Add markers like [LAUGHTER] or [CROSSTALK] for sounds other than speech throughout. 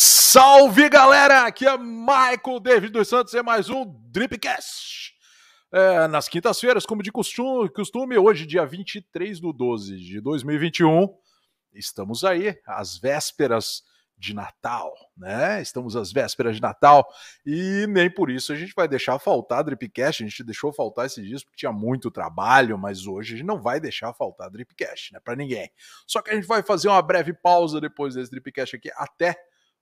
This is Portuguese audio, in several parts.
Salve galera! Aqui é Michael David dos Santos e é mais um Dripcast. É, nas quintas-feiras, como de costume, costume, hoje, dia 23 do 12 de 2021, estamos aí, às vésperas de Natal, né? Estamos às vésperas de Natal e nem por isso a gente vai deixar faltar Dripcast. A gente deixou faltar esses dias porque tinha muito trabalho, mas hoje a gente não vai deixar faltar Dripcast, né? Para ninguém. Só que a gente vai fazer uma breve pausa depois desse Dripcast aqui até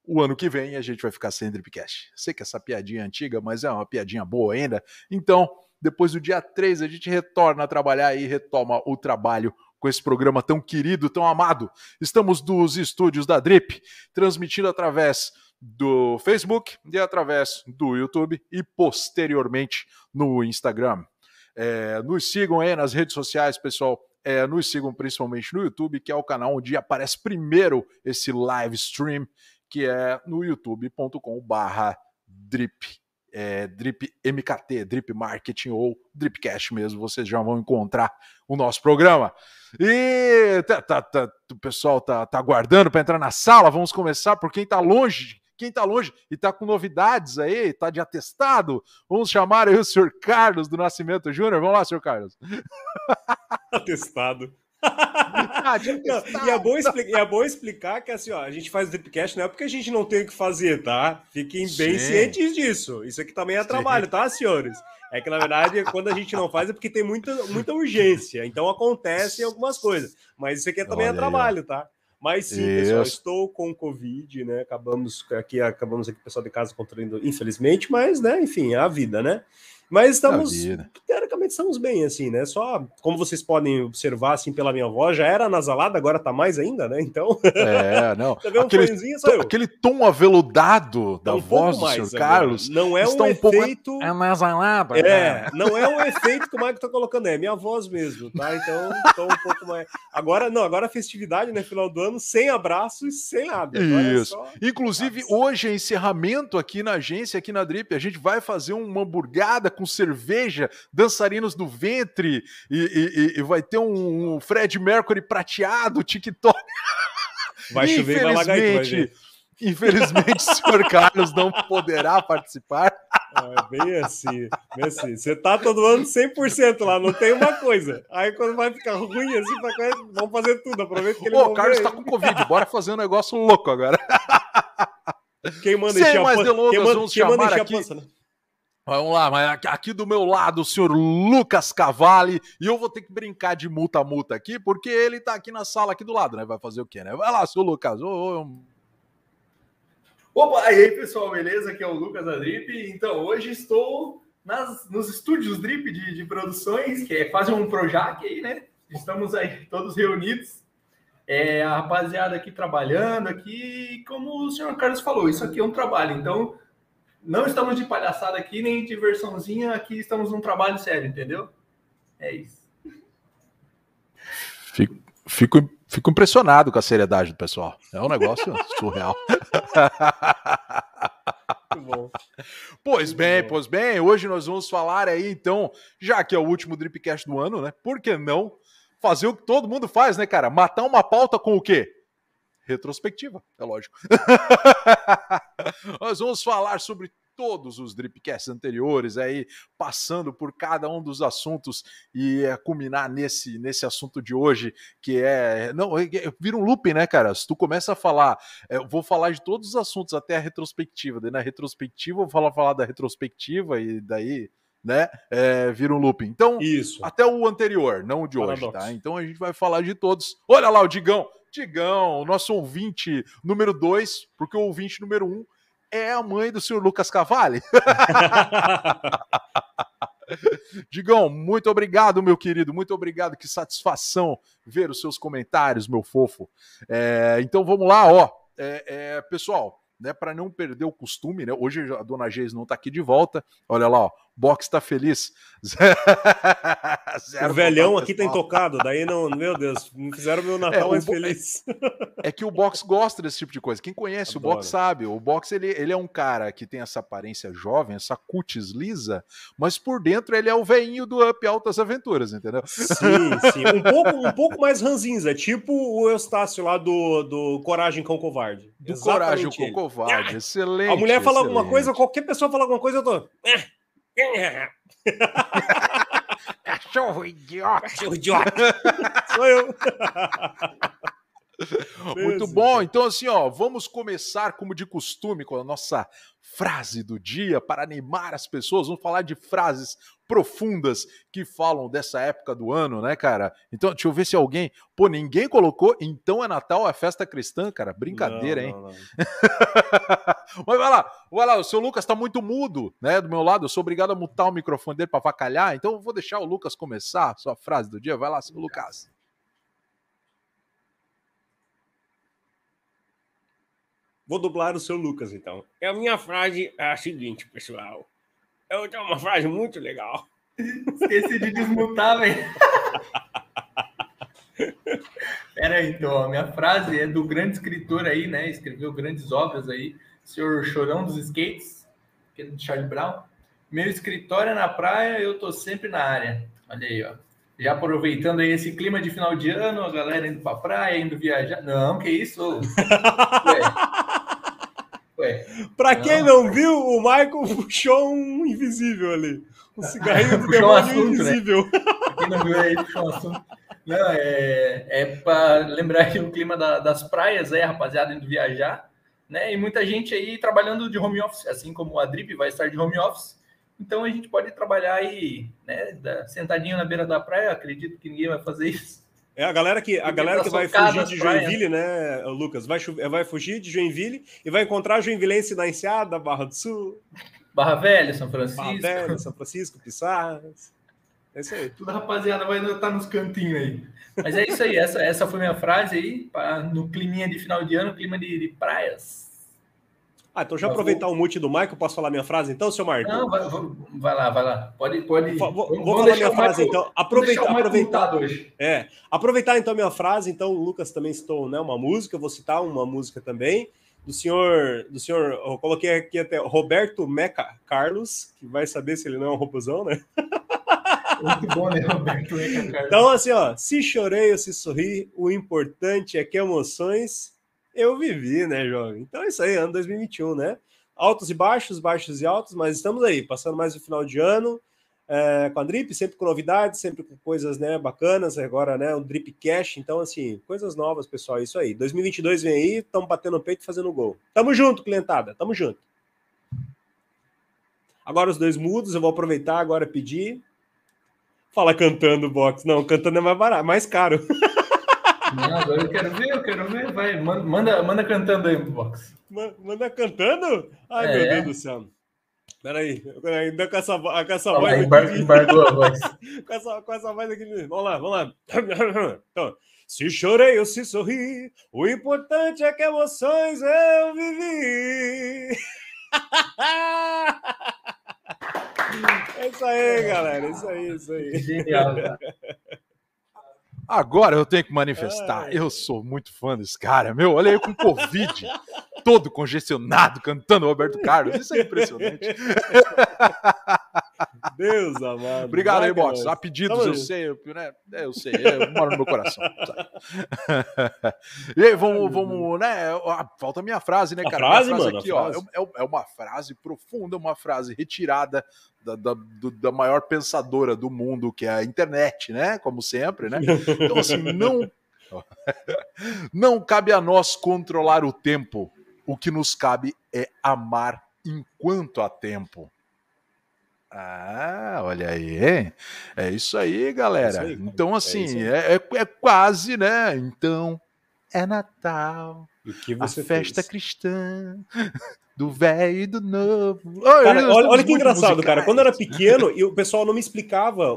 o ano que vem a gente vai ficar sem Dripcast. Sei que essa piadinha é antiga, mas é uma piadinha boa ainda. Então, depois do dia 3, a gente retorna a trabalhar e retoma o trabalho com esse programa tão querido, tão amado. Estamos dos estúdios da Drip, transmitindo através do Facebook e através do YouTube e posteriormente no Instagram. É, nos sigam aí nas redes sociais, pessoal. É, nos sigam principalmente no YouTube, que é o canal onde aparece primeiro esse live stream que é no youtube.com/barra drip. É, drip MKT, Drip Marketing ou Dripcast mesmo, vocês já vão encontrar o nosso programa. E tá, tá, tá, o pessoal tá, tá aguardando para entrar na sala. Vamos começar por quem está longe. Quem está longe e está com novidades aí, está de atestado, vamos chamar aí o senhor Carlos do Nascimento Júnior. Vamos lá, senhor Carlos. [LAUGHS] Atestado. Ah, e, é bom explicar, e é bom explicar que assim, ó, a gente faz o Dripcast não é porque a gente não tem o que fazer, tá? Fiquem bem Sim. cientes disso. Isso aqui também é Sim. trabalho, tá, senhores? É que, na verdade, quando a gente não faz é porque tem muita, muita urgência. Então acontecem algumas coisas. Mas isso aqui também é Olha é trabalho, aí. tá? Mas sim, isso. pessoal, estou com Covid, né? Acabamos aqui, acabamos aqui, o pessoal de casa contraindo, infelizmente, mas, né, enfim, é a vida, né? Mas estamos, teoricamente, estamos bem, assim, né? Só, como vocês podem observar, assim, pela minha voz, já era nasalada, agora tá mais ainda, né? Então. É, [LAUGHS] não. aquele, tom, aquele tom aveludado da tá um voz do senhor Carlos. Não é um, um efeito. Pouco... É nasalada. É, né? não é um efeito que o Mike tá colocando, é minha voz mesmo, tá? Então, tô um pouco mais. Agora, não, agora festividade, né? Final do ano, sem abraço e sem nada. Agora é Isso. É Inclusive, hoje é encerramento aqui na agência, aqui na Drip. A gente vai fazer uma hamburgada com cerveja, dançarinos do ventre, e, e, e vai ter um, um Fred Mercury prateado, TikTok. [LAUGHS] Vai chover, vai lagar. [LAUGHS] Infelizmente, o senhor Carlos não poderá participar. É bem assim, bem assim. Você tá todo ano 100% lá, não tem uma coisa. Aí quando vai ficar ruim assim, vamos fazer tudo. Aproveita que ele Ô, o Carlos tá com Covid, bora fazer um negócio louco agora. Quem manda Sem encher mais a pança? Delongas, quem manda, quem manda encher aqui... a pança, né? Vamos lá, mas aqui do meu lado o senhor Lucas Cavalli, e eu vou ter que brincar de multa-multa aqui, porque ele tá aqui na sala aqui do lado, né? Vai fazer o quê, né? Vai lá, senhor Lucas. Ô, ô... Opa, e aí pessoal, beleza? Aqui é o Lucas da Drip. Então, hoje estou nas, nos estúdios Drip de, de produções, que é quase um Projac aí, né? Estamos aí todos reunidos. É, a rapaziada aqui trabalhando aqui, como o senhor Carlos falou, isso aqui é um trabalho, então não estamos de palhaçada aqui, nem de versãozinha, aqui estamos num trabalho sério, entendeu? É isso. Fico, fico, fico impressionado com a seriedade do pessoal. É um negócio [LAUGHS] surreal. Pois Muito bem, bom. pois bem, hoje nós vamos falar aí, então, já que é o último Dripcast do ano, né? Por que não fazer o que todo mundo faz, né, cara? Matar uma pauta com o quê? Retrospectiva, é lógico. [LAUGHS] Nós vamos falar sobre todos os Dripcasts anteriores aí, passando por cada um dos assuntos e é, culminar nesse, nesse assunto de hoje, que é. Não, é, é, vira um looping, né, cara? Se tu começa a falar, é, eu vou falar de todos os assuntos até a retrospectiva, daí na retrospectiva eu vou falar, falar da retrospectiva e daí. Né? É, vira um looping. Então, Isso. até o anterior, não o de Paradoxo. hoje, tá? Então a gente vai falar de todos. Olha lá o Digão. Digão, nosso ouvinte número 2, porque o ouvinte número 1 um é a mãe do senhor Lucas Cavalli. [LAUGHS] Digão, muito obrigado, meu querido, muito obrigado, que satisfação ver os seus comentários, meu fofo. É, então vamos lá, ó, é, é, pessoal, né, para não perder o costume, né, hoje a dona Geis não está aqui de volta, olha lá, ó, Box tá feliz. [LAUGHS] o velhão aqui tem tocado, daí não, meu Deus, não fizeram meu Natal é, mais feliz. [LAUGHS] É que o Box gosta desse tipo de coisa. Quem conhece Adoro. o Box sabe. O Box ele, ele é um cara que tem essa aparência jovem, essa cutis lisa, mas por dentro ele é o veinho do Up Altas Aventuras, entendeu? Sim, sim. [LAUGHS] Um pouco, um pouco mais ranzinza, tipo o Eustácio lá do, do Coragem com Covarde. Do Exatamente Coragem com Covarde, ah, excelente. A mulher fala excelente. alguma coisa, qualquer pessoa fala alguma coisa, eu tô. [LAUGHS] Cachorro idiota! Cachorro idiota! [LAUGHS] Sou eu! Muito bom. Então, assim, ó, vamos começar, como de costume, com a nossa frase do dia para animar as pessoas. Vamos falar de frases profundas que falam dessa época do ano, né, cara? Então, deixa eu ver se alguém. Pô, ninguém colocou. Então é Natal, é festa cristã, cara. Brincadeira, não, hein? Não, não. [LAUGHS] Mas vai lá, vai lá. O seu Lucas tá muito mudo, né? Do meu lado. Eu sou obrigado a mutar o microfone dele para vacalhar. Então eu vou deixar o Lucas começar a sua frase do dia. Vai lá, seu Lucas. Vou dublar o seu Lucas, então. A minha frase é a seguinte, pessoal. Eu tenho uma frase muito legal. Esqueci de desmutar, velho. Pera aí, então. A minha frase é do grande escritor aí, né? Escreveu grandes obras aí. Senhor Chorão dos Skates, que é do Charlie Brown. Meu escritório é na praia, eu tô sempre na área. Olha aí, ó. Já aproveitando aí esse clima de final de ano, a galera indo pra praia, indo viajar. Não, que isso? [LAUGHS] Ué, pra quem não viu, o Michael [LAUGHS] puxou um invisível ali. Um cigarrinho [LAUGHS] do demônio um assunto, né? invisível. Né? Quem não viu aí, puxou um assunto. Não, é, é para lembrar que o clima da, das praias aí, rapaziada, indo viajar, né? E muita gente aí trabalhando de home office, assim como a Drip vai estar de home office. Então a gente pode trabalhar aí, né? Sentadinho na beira da praia, acredito que ninguém vai fazer isso. É a galera que, a galera que vai fugir de Joinville, né, Lucas? Vai, vai fugir de Joinville e vai encontrar Joinvilense na Enseada, Barra do Sul. Barra Velha, São Francisco. Barra Velha, São Francisco, Pissarras. É isso aí. Tudo rapaziada vai estar nos cantinhos aí. Mas é isso aí, essa, essa foi minha frase aí, pra, no climinha de final de ano, clima de, de praias. Ah, então já aproveitar vou... o mute do Michael, posso falar minha frase então, seu Marco? Não, vai, vai, lá, vai lá. Pode, pode. Vou, vou falar minha frase então. Aproveitar, aproveitar. Hoje. É, aproveitar então minha frase. Então, o Lucas também citou, né, uma música. Vou citar uma música também do senhor, do senhor. Eu coloquei aqui até Roberto Meca Carlos, que vai saber se ele não é um robôzão, né? [LAUGHS] Muito bom, né, Roberto Meca [LAUGHS] Carlos? Então, assim, ó, se chorei ou se sorri, o importante é que emoções eu vivi, né, jovem? Então é isso aí, ano 2021, né? Altos e baixos, baixos e altos, mas estamos aí, passando mais o final de ano é, com a Drip, sempre com novidades, sempre com coisas né, bacanas. Agora, né, um Drip Cash, então, assim, coisas novas, pessoal, é isso aí. 2022 vem aí, estamos batendo o peito e fazendo gol. Tamo junto, clientada, tamo junto. Agora os dois mudos, eu vou aproveitar agora pedir. Fala cantando, box. Não, cantando é mais barato, mais caro. [LAUGHS] Não, eu quero ver, eu quero ver. Vai, manda, manda cantando aí box. Manda cantando? Ai, é. meu Deus do céu. Peraí, ainda com essa, com essa voz. Embar embargou a voz. [LAUGHS] com, essa, com essa voz aqui. Vamos lá, vamos lá. Então, se chorei ou se sorri, o importante é que emoções eu vivi. [LAUGHS] É isso aí, galera. É isso aí, é isso aí. Genial, cara. Agora eu tenho que manifestar. Eu sou muito fã desse cara, meu. Olha aí com Covid, todo congestionado, cantando Roberto Carlos. Isso é impressionante. [LAUGHS] Deus amado. Obrigado aí, Box. A pedidos, eu sei, né? É, eu sei, é, mora no meu coração. [LAUGHS] e aí, vamos, vamos, né? Falta a minha frase, né, cara? A frase, frase mano, aqui, ó, é, é, uma frase profunda, uma frase retirada da, da, da, maior pensadora do mundo, que é a internet, né? Como sempre, né? Então, assim, não. [LAUGHS] não cabe a nós controlar o tempo. O que nos cabe é amar enquanto há tempo. Ah, olha aí. É isso aí, galera. É isso aí, então, é assim, é, é, é, quase, né? Então, é Natal. a festa fez? cristã. [LAUGHS] do velho e do novo. Cara, olha, olha que engraçado, musicais. cara. Quando eu era pequeno, e o pessoal não me explicava,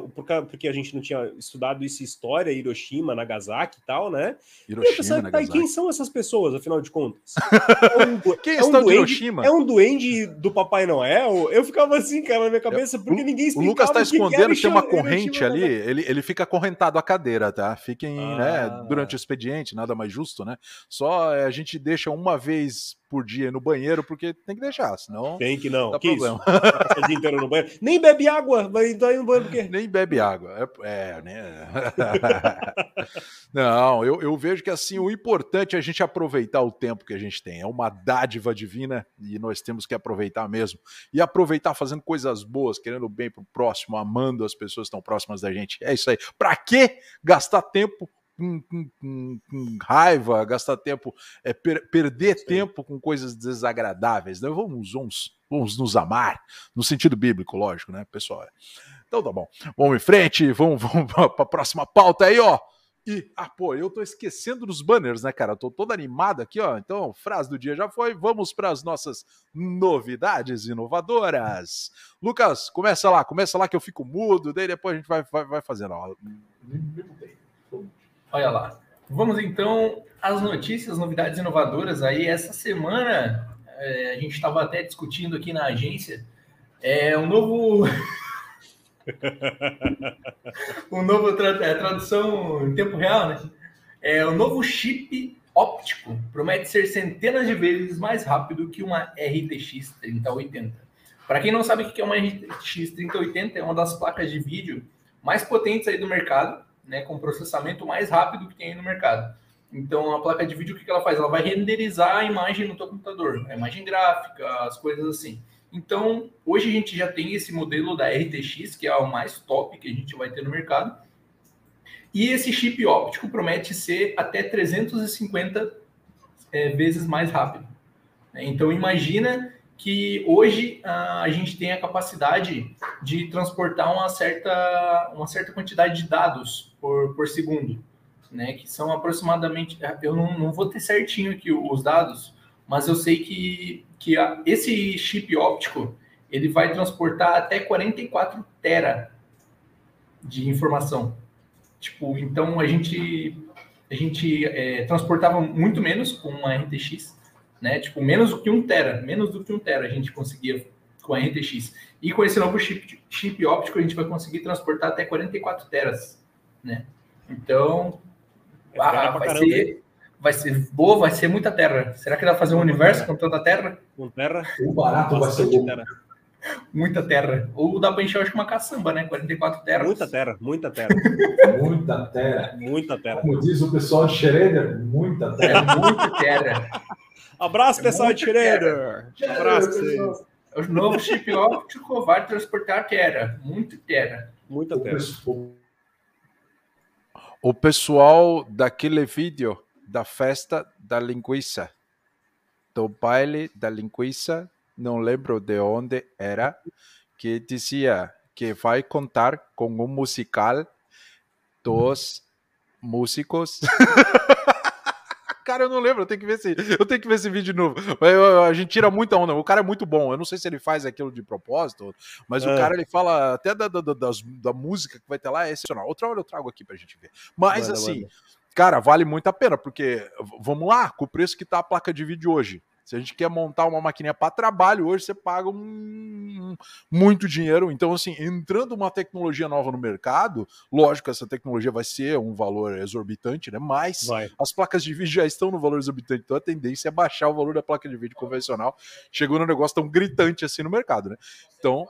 porque a gente não tinha estudado isso história, Hiroshima, Nagasaki e tal, né? Hiroshima, e pensava, Nagasaki. Tá, quem são essas pessoas, afinal de contas? [LAUGHS] É um, quem é, é um duende, Hiroshima? É um duende do Papai Noel? Eu ficava assim, cara, na minha cabeça, porque ninguém explicava. O Lucas tá escondendo tem uma corrente ali, ele, ele fica acorrentado à cadeira, tá? Fiquem, né, ah. né, durante o expediente, nada mais justo, né? Só a gente deixa uma vez por dia no banheiro, porque tem que deixar, senão. Tem que não. Dá que problema. Isso? dia inteiro no banheiro. Nem bebe água, vai entrar no banheiro por quê? Nem bebe água. É, é né? [LAUGHS] não, eu, eu vejo que assim, o importante é a gente aproveitar o tempo que a gente tem. É uma dádiva divina e nós temos que aproveitar mesmo. E aproveitar fazendo coisas boas, querendo bem pro próximo, amando as pessoas que estão próximas da gente. É isso aí. Pra que gastar tempo com, com, com, com raiva, gastar tempo, é, per, perder Sim. tempo com coisas desagradáveis. Né? Vamos, vamos, vamos nos amar, no sentido bíblico, lógico, né, pessoal? Então tá bom. Vamos em frente, vamos, [LAUGHS] vamos para a próxima pauta aí, ó. E, ah, pô, eu tô esquecendo dos banners, né, cara? Eu tô todo animado aqui, ó. Então, frase do dia já foi. Vamos para as nossas novidades inovadoras. Lucas, começa lá, começa lá que eu fico mudo, daí depois a gente vai, vai, vai fazendo. Ó. Olha lá. Vamos então às notícias, novidades inovadoras aí. Essa semana é, a gente estava até discutindo aqui na agência é um novo [LAUGHS] um novo tra é, tradução em tempo real, né? É o novo chip óptico promete ser centenas de vezes mais rápido que uma RTX 3080. Para quem não sabe o que é uma RTX 3080, é uma das placas de vídeo mais potentes aí do mercado né, com processamento mais rápido que tem aí no mercado. Então, a placa de vídeo, o que ela faz? Ela vai renderizar a imagem no teu computador, a imagem gráfica, as coisas assim. Então, hoje a gente já tem esse modelo da RTX, que é o mais top que a gente vai ter no mercado. E esse chip óptico promete ser até 350 é, vezes mais rápido. Então, imagina que hoje uh, a gente tem a capacidade de transportar uma certa, uma certa quantidade de dados por, por segundo, né? Que são aproximadamente, eu não, não vou ter certinho aqui os dados, mas eu sei que, que a, esse chip óptico ele vai transportar até 44 tera de informação. Tipo, então a gente a gente é, transportava muito menos com uma RTX né? Tipo, menos do que um tera, menos do que um tera a gente conseguia com a RTX. E com esse novo chip, chip óptico a gente vai conseguir transportar até 44 teras, né? Então, é ah, vai ser vai ser boa, vai ser muita terra. Será que dá pra fazer um universo com tanta terra? Com terra? O barato vai ser terra. Muita terra. Ou dá para encher, acho que uma caçamba, né? 44 terras. Muita terra, muita terra. muita terra. Muita terra. Como diz o pessoal de Schroeder, muita terra. É, muita terra. Abraço, é pessoal de Schroeder. Abraço vocês. O novo chip óptico vai transportar terra. Muito terra. Muita terra. O pessoal daquele vídeo da festa da linguiça, do baile da linguiça, não lembro de onde era, que dizia que vai contar com um musical dos músicos [LAUGHS] cara, eu não lembro, eu tenho que ver esse, eu tenho que ver esse vídeo de novo. a gente tira muita onda. O cara é muito bom. Eu não sei se ele faz aquilo de propósito, mas é. o cara ele fala até da, da, da, da, música que vai ter lá, é excepcional. Outra hora eu trago aqui pra gente ver. Mas assim, cara, vale muito a pena, porque vamos lá, com o preço que tá a placa de vídeo hoje. Se a gente quer montar uma maquininha para trabalho, hoje você paga um, muito dinheiro. Então, assim, entrando uma tecnologia nova no mercado, lógico, essa tecnologia vai ser um valor exorbitante, né? Mas vai. as placas de vídeo já estão no valor exorbitante, então a tendência é baixar o valor da placa de vídeo convencional. Chegou num negócio tão gritante assim no mercado, né? Então,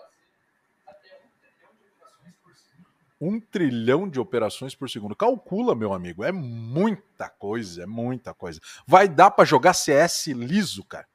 um trilhão de operações por segundo. Calcula, meu amigo, é muita coisa, é muita coisa. Vai dar para jogar CS liso, cara.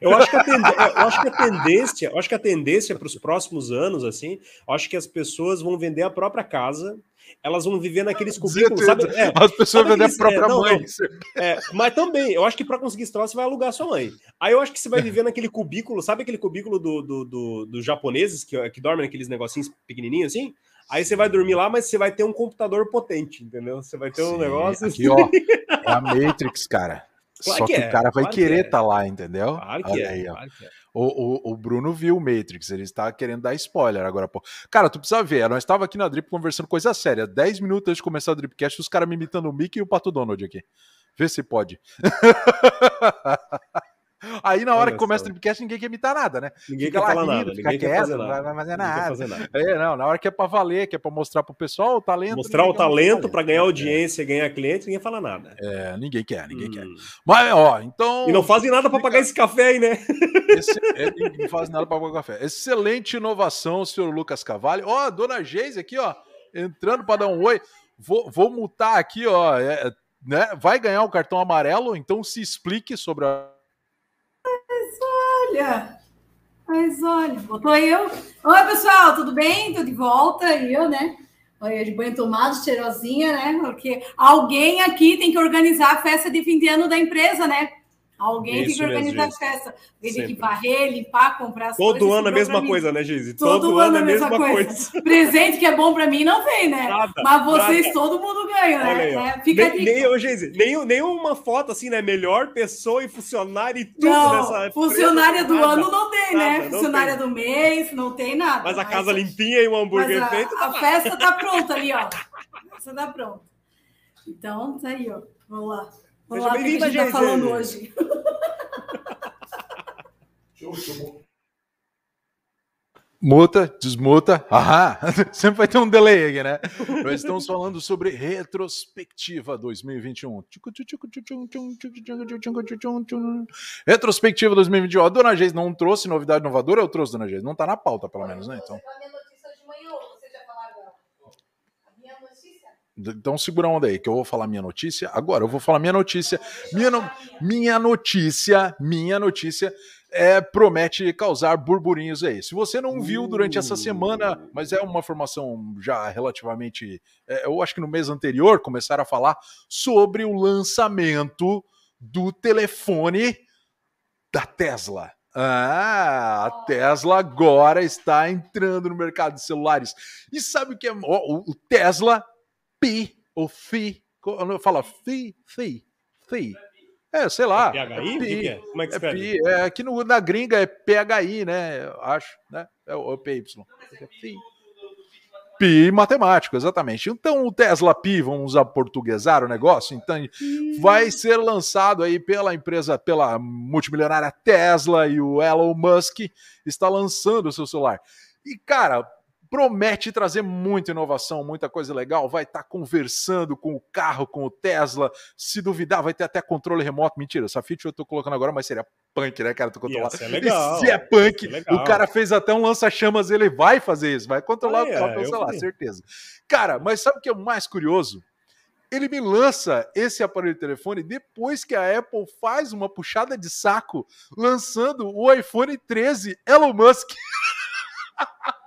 Eu acho que a, tend... eu acho que a tendência, eu acho que a tendência para os próximos anos, assim, acho que as pessoas vão vender a própria casa, elas vão viver naqueles cubículos, sabe? É, as pessoas vão vender a própria é, não, mãe. Não. É, mas também, eu acho que para conseguir esse troço, você vai alugar sua mãe. Aí eu acho que você vai viver naquele cubículo, sabe aquele cubículo do, do, do, do japoneses que, que dormem naqueles negocinhos pequenininhos assim? Aí você vai dormir lá, mas você vai ter um computador potente, entendeu? Você vai ter Sim, um negócio aqui, assim. ó. É a Matrix, cara. [LAUGHS] Claro Só que, que é, o cara vai claro querer estar é. tá lá, entendeu? Claro que Olha é, aí, ó. Claro que é. O, o, o, Bruno viu o Matrix, ele está querendo dar spoiler agora. Pô. Cara, tu precisa ver, nós estava aqui na Drip conversando coisa séria. 10 minutos antes de começar o Dripcast, os caras me imitando o Mickey e o Pato Donald aqui. Vê se pode. [LAUGHS] Aí na hora Olha que começa o Tripcast, ninguém quer imitar nada, né? Ninguém fica quer falar rindo, nada, ninguém quer fazer nada. Não vai fazer nada. Fazer nada. É, não, na hora que é pra valer, que é pra mostrar pro pessoal o talento. Mostrar o talento para ganhar audiência, é. ganhar cliente, ninguém fala nada. É, ninguém quer, ninguém hum. quer. Mas, ó, então. E não fazem nada para pagar esse café aí, né? Esse, é, não fazem nada para pagar o café. Excelente inovação, senhor Lucas Cavalli. Ó, dona Geise aqui, ó, entrando para dar um oi. Vou, vou mutar aqui, ó. É, né? Vai ganhar o cartão amarelo, então se explique sobre a olha, mas olha, botou eu. Oi, pessoal, tudo bem? Tô de volta, eu, né? Olha, de banho tomado, cheirosinha, né? Porque alguém aqui tem que organizar a festa de fim de ano da empresa, né? Alguém Isso tem que organizar a festa. Alguém tem que varrer, limpar, comprar as Todo coisas, ano a mesma coisa, né, Gizi? Todo, todo, ano a mesma, coisa. coisa. [LAUGHS] Presente que é bom para mim não vem, né? Nada, Mas vocês nada. todo mundo ganha, né? Aí, é, Fica nem, nem, Gizi, nem, nenhuma foto assim, né? Melhor pessoa e funcionária e tudo não, nessa Funcionária do nada, ano não tem, né? né? Funcionária tem. do mês, não tem nada. Mas a casa Mas, limpinha e o hambúrguer feito. A, a festa tá pronta ali, ó. [LAUGHS] A festa tá pronta. Então, tá aí, ó. Vamos lá. Vamos Seja lá, o que a gente tá falando hoje. Muta, desmuta. Aham, sempre vai ter um delay aqui, né? Nós estamos falando sobre retrospectiva 2021. Retrospectiva 2021. A Dona Geis não trouxe novidade inovadora, eu trouxe, Dona Geis. Não tá na pauta, pelo menos, né? Então. Então segura a onda aí, que eu vou falar minha notícia. Agora eu vou falar minha notícia. Minha, no... minha notícia, minha notícia é, promete causar burburinhos aí. Se você não viu durante essa semana, uh. mas é uma formação já relativamente. É, eu acho que no mês anterior começaram a falar sobre o lançamento do telefone da Tesla. Ah, a Tesla agora está entrando no mercado de celulares. E sabe o que é? O, o Tesla Pi, ou Fi, fala Fi, Fi, Fi. É, sei lá. É PHI? É pi, é? Como é que é pi, é, aqui no, na gringa é PHI, né? Acho, né? É o PY. Pi. Pi matemático, exatamente. Então o Tesla Pi, vamos usar portuguesar o negócio, então vai ser lançado aí pela empresa, pela multimilionária Tesla e o Elon Musk está lançando o seu celular. E cara, promete trazer muita inovação, muita coisa legal. Vai estar tá conversando com o carro, com o Tesla. Se duvidar, vai ter até controle remoto. Mentira, essa feature eu tô colocando agora, mas seria punk, né, cara? Tu controlar. É legal. Se é punk, é o cara fez até um lança-chamas, ele vai fazer isso, vai controlar o carro pelo celular, certeza. Cara, mas sabe o que é o mais curioso? ele me lança esse aparelho de telefone depois que a Apple faz uma puxada de saco lançando o iPhone 13 Elon Musk. [LAUGHS]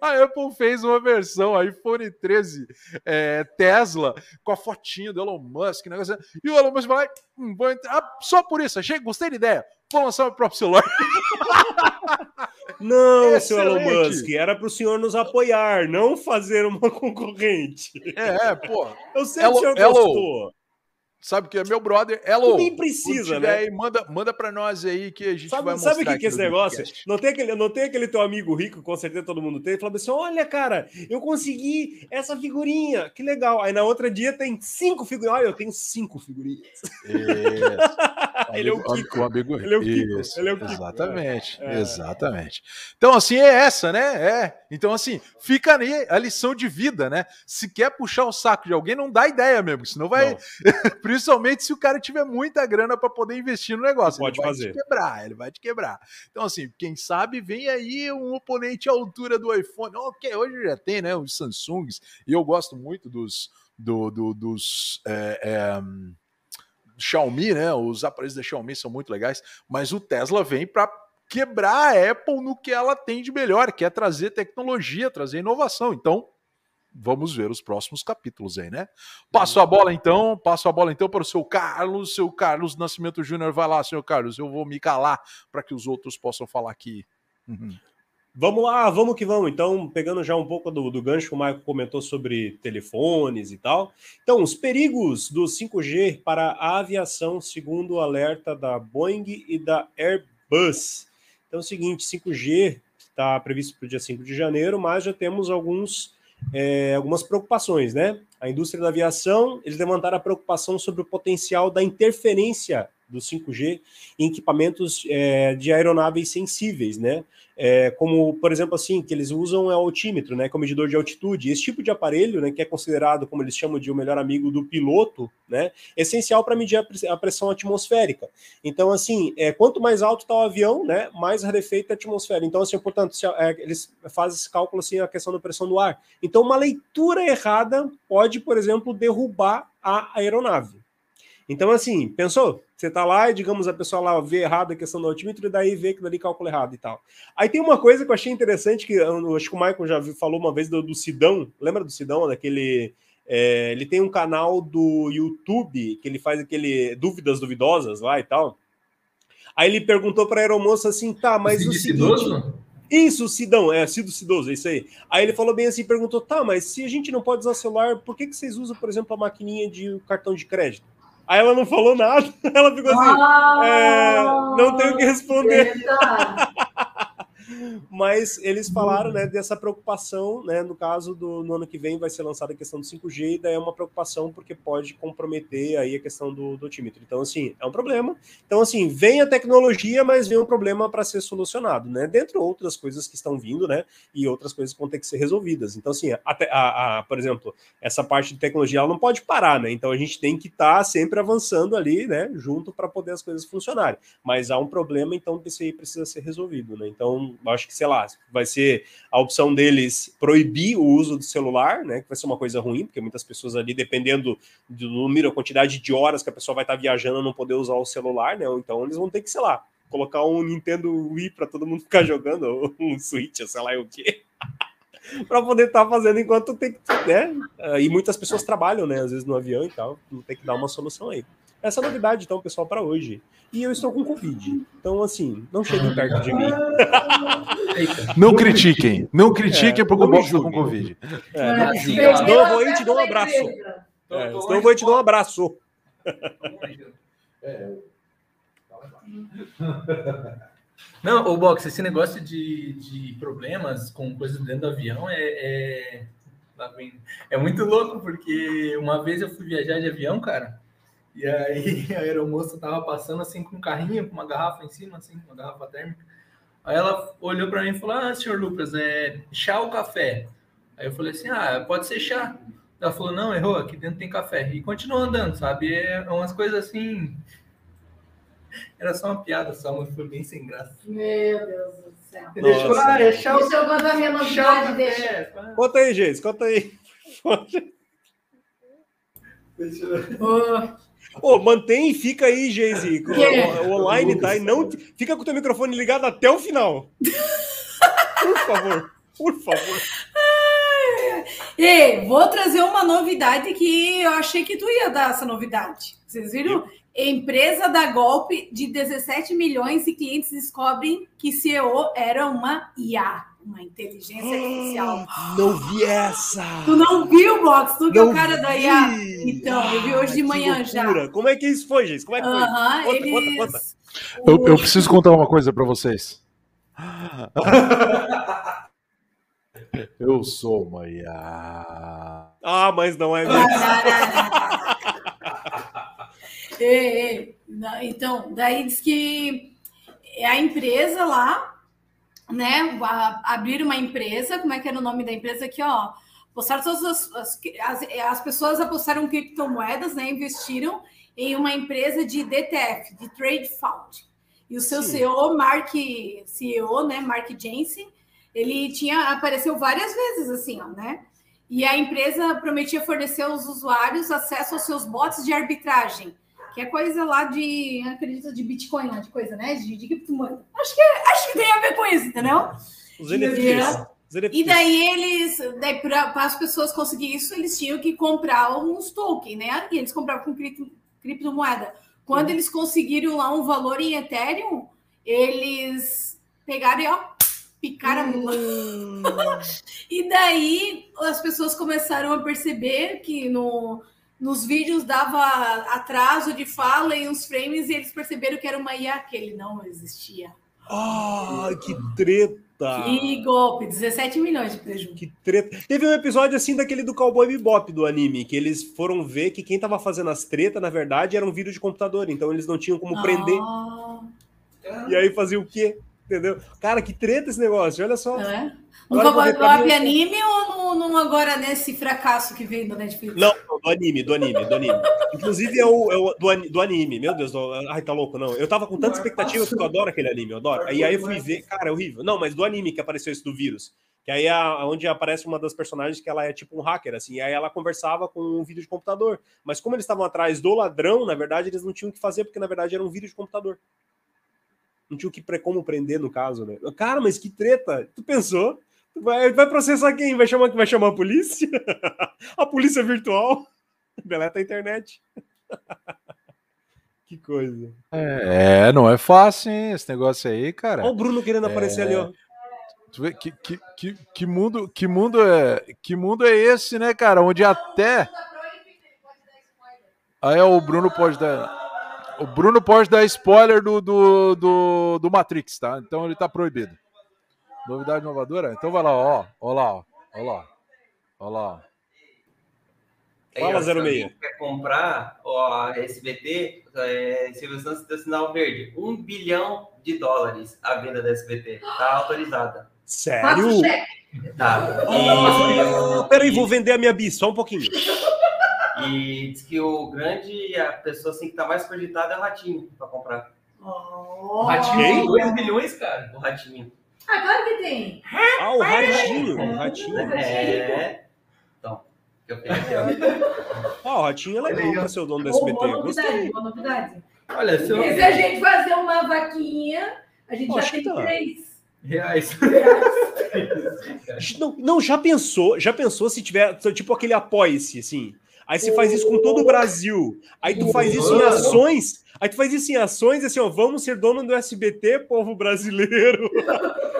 A Apple fez uma versão iPhone 13 é, Tesla com a fotinha do Elon Musk, negócio, e o Elon Musk vai lá, hum, vou entrar, ah, só por isso, achei, gostei da ideia, vou lançar meu próprio celular. Não, [LAUGHS] seu Elon Musk, era para o senhor nos apoiar, não fazer uma [LAUGHS] concorrente. É, é pô. Eu sei que o senhor gostou sabe que é meu brother. Hello. Nem precisa, né? Aí, manda, manda para nós aí que a gente sabe, vai mostrar. Sabe o que, que é esse negócio? Não tem, aquele, não tem aquele teu amigo rico, com certeza todo mundo tem, falando assim: olha, cara, eu consegui essa figurinha, que legal. Aí na outra dia tem cinco figurinhas. Olha, eu tenho cinco figurinhas. [LAUGHS] ele é o Kiko. O amigo ele é o Kiko. Isso, ele é o Kiko. Exatamente, é. exatamente. Então, assim, é essa, né? É. Então, assim, fica ali a lição de vida, né? Se quer puxar o saco de alguém, não dá ideia mesmo, senão vai. [LAUGHS] Principalmente se o cara tiver muita grana para poder investir no negócio. Pode ele fazer. vai te quebrar, ele vai te quebrar. Então, assim, quem sabe vem aí um oponente à altura do iPhone. Ok, hoje já tem, né? Os Samsungs, e eu gosto muito dos. Do, do, dos é, é, Xiaomi, né? Os aparelhos da Xiaomi são muito legais, mas o Tesla vem para quebrar a Apple no que ela tem de melhor, que é trazer tecnologia, trazer inovação. Então, vamos ver os próximos capítulos aí, né? Passo a bola então, passo a bola então para o seu Carlos, seu Carlos Nascimento Júnior, vai lá, senhor Carlos, eu vou me calar para que os outros possam falar aqui. Uhum. Vamos lá, vamos que vamos. Então, pegando já um pouco do, do gancho que o Michael comentou sobre telefones e tal. Então, os perigos do 5G para a aviação, segundo o alerta da Boeing e da Airbus. Então, é o seguinte: 5G está previsto para o dia 5 de janeiro, mas já temos alguns, é, algumas preocupações, né? A indústria da aviação, eles levantaram a preocupação sobre o potencial da interferência do 5G em equipamentos é, de aeronaves sensíveis, né? É, como, por exemplo, assim, que eles usam é o altímetro, né, que é o medidor de altitude. Esse tipo de aparelho, né, que é considerado, como eles chamam de o melhor amigo do piloto, né, é essencial para medir a pressão atmosférica. Então, assim, é, quanto mais alto está o avião, né, mais rarefeita a atmosfera. Então, assim, portanto, se, é, eles fazem esse cálculo, assim, a questão da pressão do ar. Então, uma leitura errada pode, por exemplo, derrubar a aeronave. Então, assim, pensou? Você tá lá e, digamos, a pessoa lá vê errado a questão do altímetro e daí vê que dali cálculo errado e tal. Aí tem uma coisa que eu achei interessante, que eu acho que o Michael já falou uma vez do, do Sidão. Lembra do Sidão, daquele... É, ele tem um canal do YouTube que ele faz aquele dúvidas duvidosas lá e tal. Aí ele perguntou para a aeromoça assim, tá, mas o seguinte... Isso, Sidão, é, Cido Cidoso, é isso aí. Aí ele falou bem assim, perguntou, tá, mas se a gente não pode usar celular, por que, que vocês usam, por exemplo, a maquininha de cartão de crédito? Aí ela não falou nada, [LAUGHS] ela ficou assim, ah, é, não tenho o que responder. Mas eles falaram né, dessa preocupação, né, no caso do no ano que vem vai ser lançada a questão do 5G, e daí é uma preocupação porque pode comprometer aí a questão do, do otímetro. Então, assim, é um problema. Então, assim, vem a tecnologia, mas vem um problema para ser solucionado, né? Dentre outras coisas que estão vindo, né? E outras coisas que vão ter que ser resolvidas. Então, assim, a, a, a por exemplo, essa parte de tecnologia ela não pode parar, né? Então a gente tem que estar tá sempre avançando ali, né? Junto para poder as coisas funcionarem. Mas há um problema, então isso aí precisa ser resolvido, né? Então, acho que, sei lá, vai ser a opção deles proibir o uso do celular, né? Que vai ser uma coisa ruim, porque muitas pessoas ali, dependendo do número, a quantidade de horas que a pessoa vai estar viajando, não poder usar o celular, né? Então eles vão ter que, sei lá, colocar um Nintendo Wii para todo mundo ficar [LAUGHS] jogando, ou um Switch, sei lá o quê. [LAUGHS] para poder estar tá fazendo enquanto tem que, né? E muitas pessoas trabalham, né? Às vezes no avião e tal, tem que dar uma solução aí. Essa é a novidade, então, pessoal, para hoje. E eu estou com Covid. Então, assim, não cheguem perto de mim. [LAUGHS] não critiquem. Não critiquem é, porque o Bob está com Covid. É, não Senão eu vou e te dou um abraço. É, senão eu vou e te dou um abraço. Não, o Box, esse negócio de, de problemas com coisas dentro do avião é, é, é muito louco, porque uma vez eu fui viajar de avião, cara, e aí [LAUGHS] a aeromoça tava passando assim com um carrinho, com uma garrafa em cima, assim, uma garrafa térmica. Aí ela olhou para mim e falou: Ah, senhor Lucas, é chá ou café? Aí eu falei assim: Ah, pode ser chá. Ela falou: Não, errou, aqui dentro tem café. E continuou andando, sabe? É umas coisas assim. [LAUGHS] Era só uma piada, só, mas foi bem sem graça. Meu Deus do céu. Deixou, ah, é chá. Deixa eu contar a minha novidade, deixa. Conta aí, gente, conta aí. [LAUGHS] Deixa eu... Pô, mantém e fica aí, Geise. [LAUGHS] O, online, tá? E não fica com o teu microfone ligado até o final. Por favor, por favor. E vou trazer uma novidade que eu achei que tu ia dar essa novidade. Vocês viram? Empresa dá golpe de 17 milhões e clientes descobrem que CEO era uma IA uma inteligência artificial. [GASPS] Não vi essa! Tu não viu, Box? Tu que não é o cara vi. da IA? Então, eu vi hoje de manhã loucura. já. Como é que isso foi, gente? Como é que foi? Uh -huh, conta, eles... conta, conta. Eu, eu preciso contar uma coisa para vocês. [LAUGHS] eu sou uma IA. Ah, mas não é mesmo. [LAUGHS] então, daí diz que é a empresa lá né, abrir uma empresa, como é que era o nome da empresa aqui, ó, apostaram todas as, as, as, as pessoas apostaram criptomoedas, né, investiram em uma empresa de DTF, de Trade Fund. E o seu Sim. CEO, Mark, CEO, né, Mark Jensen, ele tinha apareceu várias vezes assim, ó, né? E a empresa prometia fornecer aos usuários acesso aos seus bots de arbitragem que é coisa lá de, acredito, de Bitcoin, lá, de coisa, né? De, de criptomoeda. Acho que, acho que tem a ver com isso, entendeu? Os NFTs. E daí eles, para as pessoas conseguirem isso, eles tinham que comprar uns tokens, né? E eles compravam com cripto, criptomoeda. Quando eles conseguiram lá um valor em Ethereum, eles pegaram e ó, picar a mula. Hum. [LAUGHS] e daí as pessoas começaram a perceber que no, nos vídeos dava atraso de fala e uns frames e eles perceberam que era uma IA que ele não existia. Ah, que treta! Que golpe, 17 milhões de prejuízo. Que treta. Teve um episódio assim daquele do Cowboy Bebop do anime, que eles foram ver que quem tava fazendo as tretas, na verdade, era um vírus de computador, então eles não tinham como ah. prender. E aí fazia o quê? Entendeu? Cara, que treta esse negócio, olha só. É? No Cowboy anime ou no, no, agora nesse fracasso que veio do Netflix? Não, do anime, do anime, do anime. Inclusive é o, é o do, do, anime, meu Deus, do, ai, tá louco, não. Eu tava com tanta expectativa porque eu adoro aquele anime, eu adoro. E aí eu fui ver, cara, é horrível. Não, mas do anime que apareceu esse do vírus. Que aí é onde aparece uma das personagens que ela é tipo um hacker, assim, e aí ela conversava com um vídeo de computador. Mas como eles estavam atrás do ladrão, na verdade, eles não tinham o que fazer, porque na verdade era um vídeo de computador. Não tinha o que como prender, no caso, né? Cara, mas que treta! Tu pensou? Vai, vai processar quem? Vai chamar, vai chamar a polícia? [LAUGHS] a polícia virtual? [LAUGHS] Deleta a internet. [LAUGHS] que coisa. É, não é fácil, hein, esse negócio aí, cara. Olha o Bruno querendo é... aparecer ali, ó. Tu vê que, que, que, que, mundo, que, mundo é, que mundo é esse, né, cara? Onde até. Aí o Bruno pode dar. O Bruno pode dar spoiler do, do, do, do Matrix, tá? Então ele tá proibido. Novidade inovadora? Então vai lá, ó. Ó lá, ó. Ó lá. Ó lá. Fala, 06. quer comprar ó, a SBT, é, Silvio Santos deu sinal verde. Um bilhão de dólares a venda da SBT. Tá autorizada. Sério? Tá. E, oh, peraí, vou vender a minha bis, só um pouquinho. E diz que o grande, a pessoa assim que tá mais cogitada é o Ratinho para comprar. Oh. O Ratinho 2 milhões, cara. O Ratinho. Claro que tem. Ah, o Ratinho. O Ratinho. É. Então, eu Ah, o Ratinho é legal para ser o dono do SBT. Boa novidade, boa novidade. Olha, se, eu... se a gente fazer uma vaquinha, a gente já tem tá. três. Reais. Reais. não, não, já pensou, já pensou se tiver, tipo aquele apoie-se, assim. Aí você faz isso com todo o Brasil. Aí tu faz isso em ações. Aí tu faz isso em ações, assim, ó, vamos ser dono do SBT, povo brasileiro. [LAUGHS]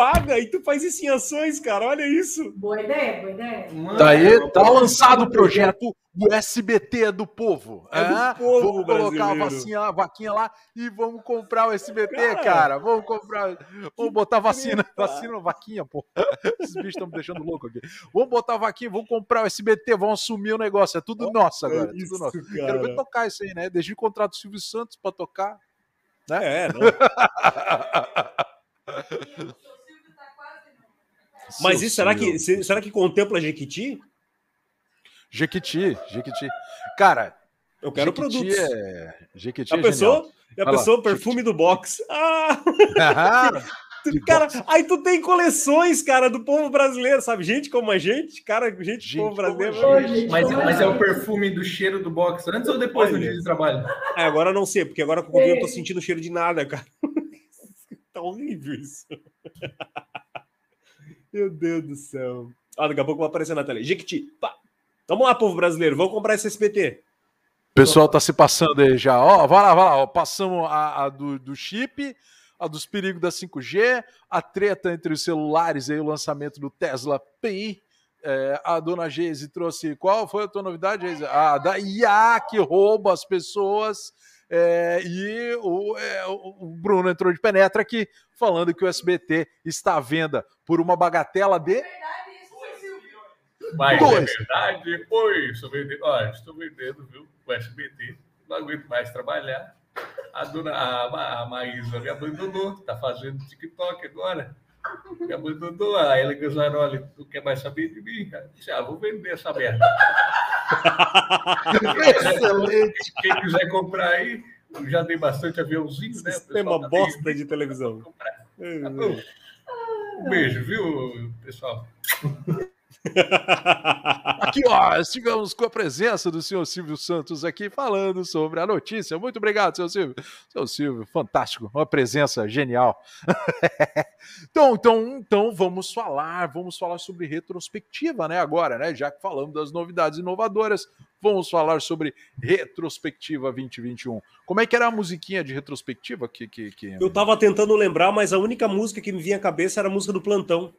Paga, e tu faz isso em ações, cara. Olha isso. Boa ideia, boa ideia. Daí tá lançado o projeto o SBT é do povo. É, do povo vamos colocar a, vacinha, a vaquinha lá e vamos comprar o SBT, cara. cara. Vamos comprar. Vamos botar vacina. Vacina, vaquinha, pô. [LAUGHS] Esses bichos estão me deixando louco aqui. Vamos botar a vaquinha, vamos comprar o SBT, vamos assumir o negócio. É tudo nosso agora. É isso, tudo nosso. Cara. Quero ver tocar isso aí, né? Deixa o contrato do Silvio Santos para tocar. Né? É, não. [LAUGHS] Mas isso, será que, será que contempla Jequiti? Jequiti, Jequiti. Cara, eu quero Jequiti produtos. É... Jequiti a é pessoa, a pessoa perfume Jequiti. do box. Ah! [LAUGHS] [LAUGHS] cara, aí tu tem coleções, cara, do povo brasileiro, sabe? Gente como a gente, cara, gente, gente povo brasileiro. Gente, mas, mas é o perfume do cheiro do box antes ou depois do dia de trabalho? É, agora não sei, porque agora com o eu tô sentindo cheiro de nada, cara. [LAUGHS] tá horrível isso. Meu Deus do céu. Ah, daqui a pouco vai aparecer na tela. Jequiti, pá. Vamos lá, povo brasileiro, vamos comprar esse SBT. O pessoal tá se passando aí já. Ó, vai lá, vai lá. Ó, passamos a, a do, do, chip, a dos perigos da 5G, a treta entre os celulares aí, o lançamento do Tesla Pi. É, a dona Geise trouxe. Qual foi a tua novidade, Geise? A da IA que rouba as pessoas. É, e o, é, o, Bruno entrou de penetra aqui falando que o SBT está à venda por uma bagatela de. Mas Dois. é verdade? Oi, estou vendendo. Olha, estou vendendo, viu? O SBT. Não aguento mais trabalhar. A dona a, a Maísa me abandonou. Está fazendo TikTok agora. Me abandonou. A Ela Ganzaroli não quer mais saber de mim. Disse, ah, vou vender essa merda. Excelente. Quem quiser comprar aí, já dei bastante aviãozinho, né? Sistema tá bosta de televisão. Tá um beijo, viu, pessoal? Aqui, ó, estivemos com a presença do senhor Silvio Santos aqui falando sobre a notícia. Muito obrigado, senhor Silvio. Senhor Silvio, fantástico, uma presença genial. [LAUGHS] então, então, então, vamos falar, vamos falar sobre retrospectiva, né? Agora, né? Já que falamos das novidades inovadoras, vamos falar sobre retrospectiva 2021. Como é que era a musiquinha de retrospectiva? Que, que, que... Eu tava tentando lembrar, mas a única música que me vinha à cabeça era a música do Plantão.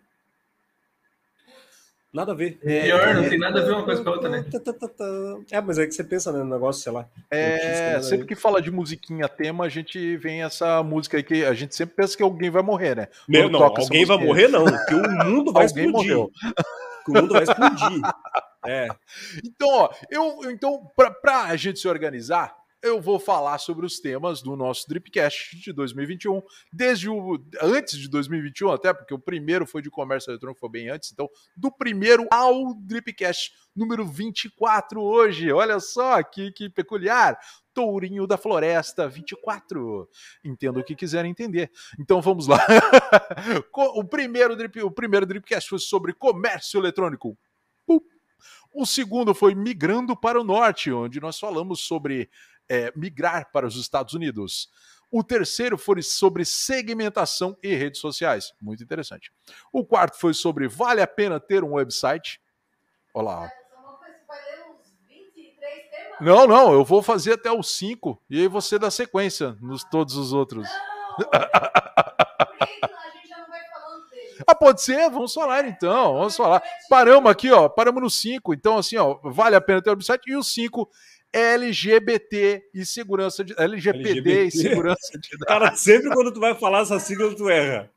Nada a ver. É, Pior, não tem nada a ver uma coisa com a outra, né? É, mas é que você pensa né, no negócio, sei lá. É, sempre que fala de musiquinha tema, a gente vem essa música aí que a gente sempre pensa que alguém vai morrer, né? Meu, não, alguém vai morrer não, que o mundo vai alguém explodir. Morreu. Que o mundo vai explodir. [LAUGHS] É. Então, ó, eu, então para a gente se organizar, eu vou falar sobre os temas do nosso Dripcast de 2021, desde o antes de 2021 até, porque o primeiro foi de comércio eletrônico, foi bem antes, então do primeiro ao Dripcast número 24 hoje. Olha só que, que peculiar. Tourinho da Floresta 24. Entendo o que quiserem entender. Então vamos lá. [LAUGHS] o primeiro drip, o primeiro Dripcast foi sobre comércio eletrônico. O segundo foi Migrando para o Norte, onde nós falamos sobre é, migrar para os Estados Unidos. O terceiro foi sobre segmentação e redes sociais. Muito interessante. O quarto foi sobre vale a pena ter um website. Olá. Não, não, eu vou fazer até os cinco e aí você dá sequência nos todos os outros. Ah, pode ser, vamos falar então, vamos falar. Paramos aqui, ó, paramos no 5, então assim, ó, vale a pena ter o website. E o 5 LGBT e segurança de LGPD LGBT. e segurança de [LAUGHS] dados. Cara, sempre quando tu vai falar essa sigla tu erra.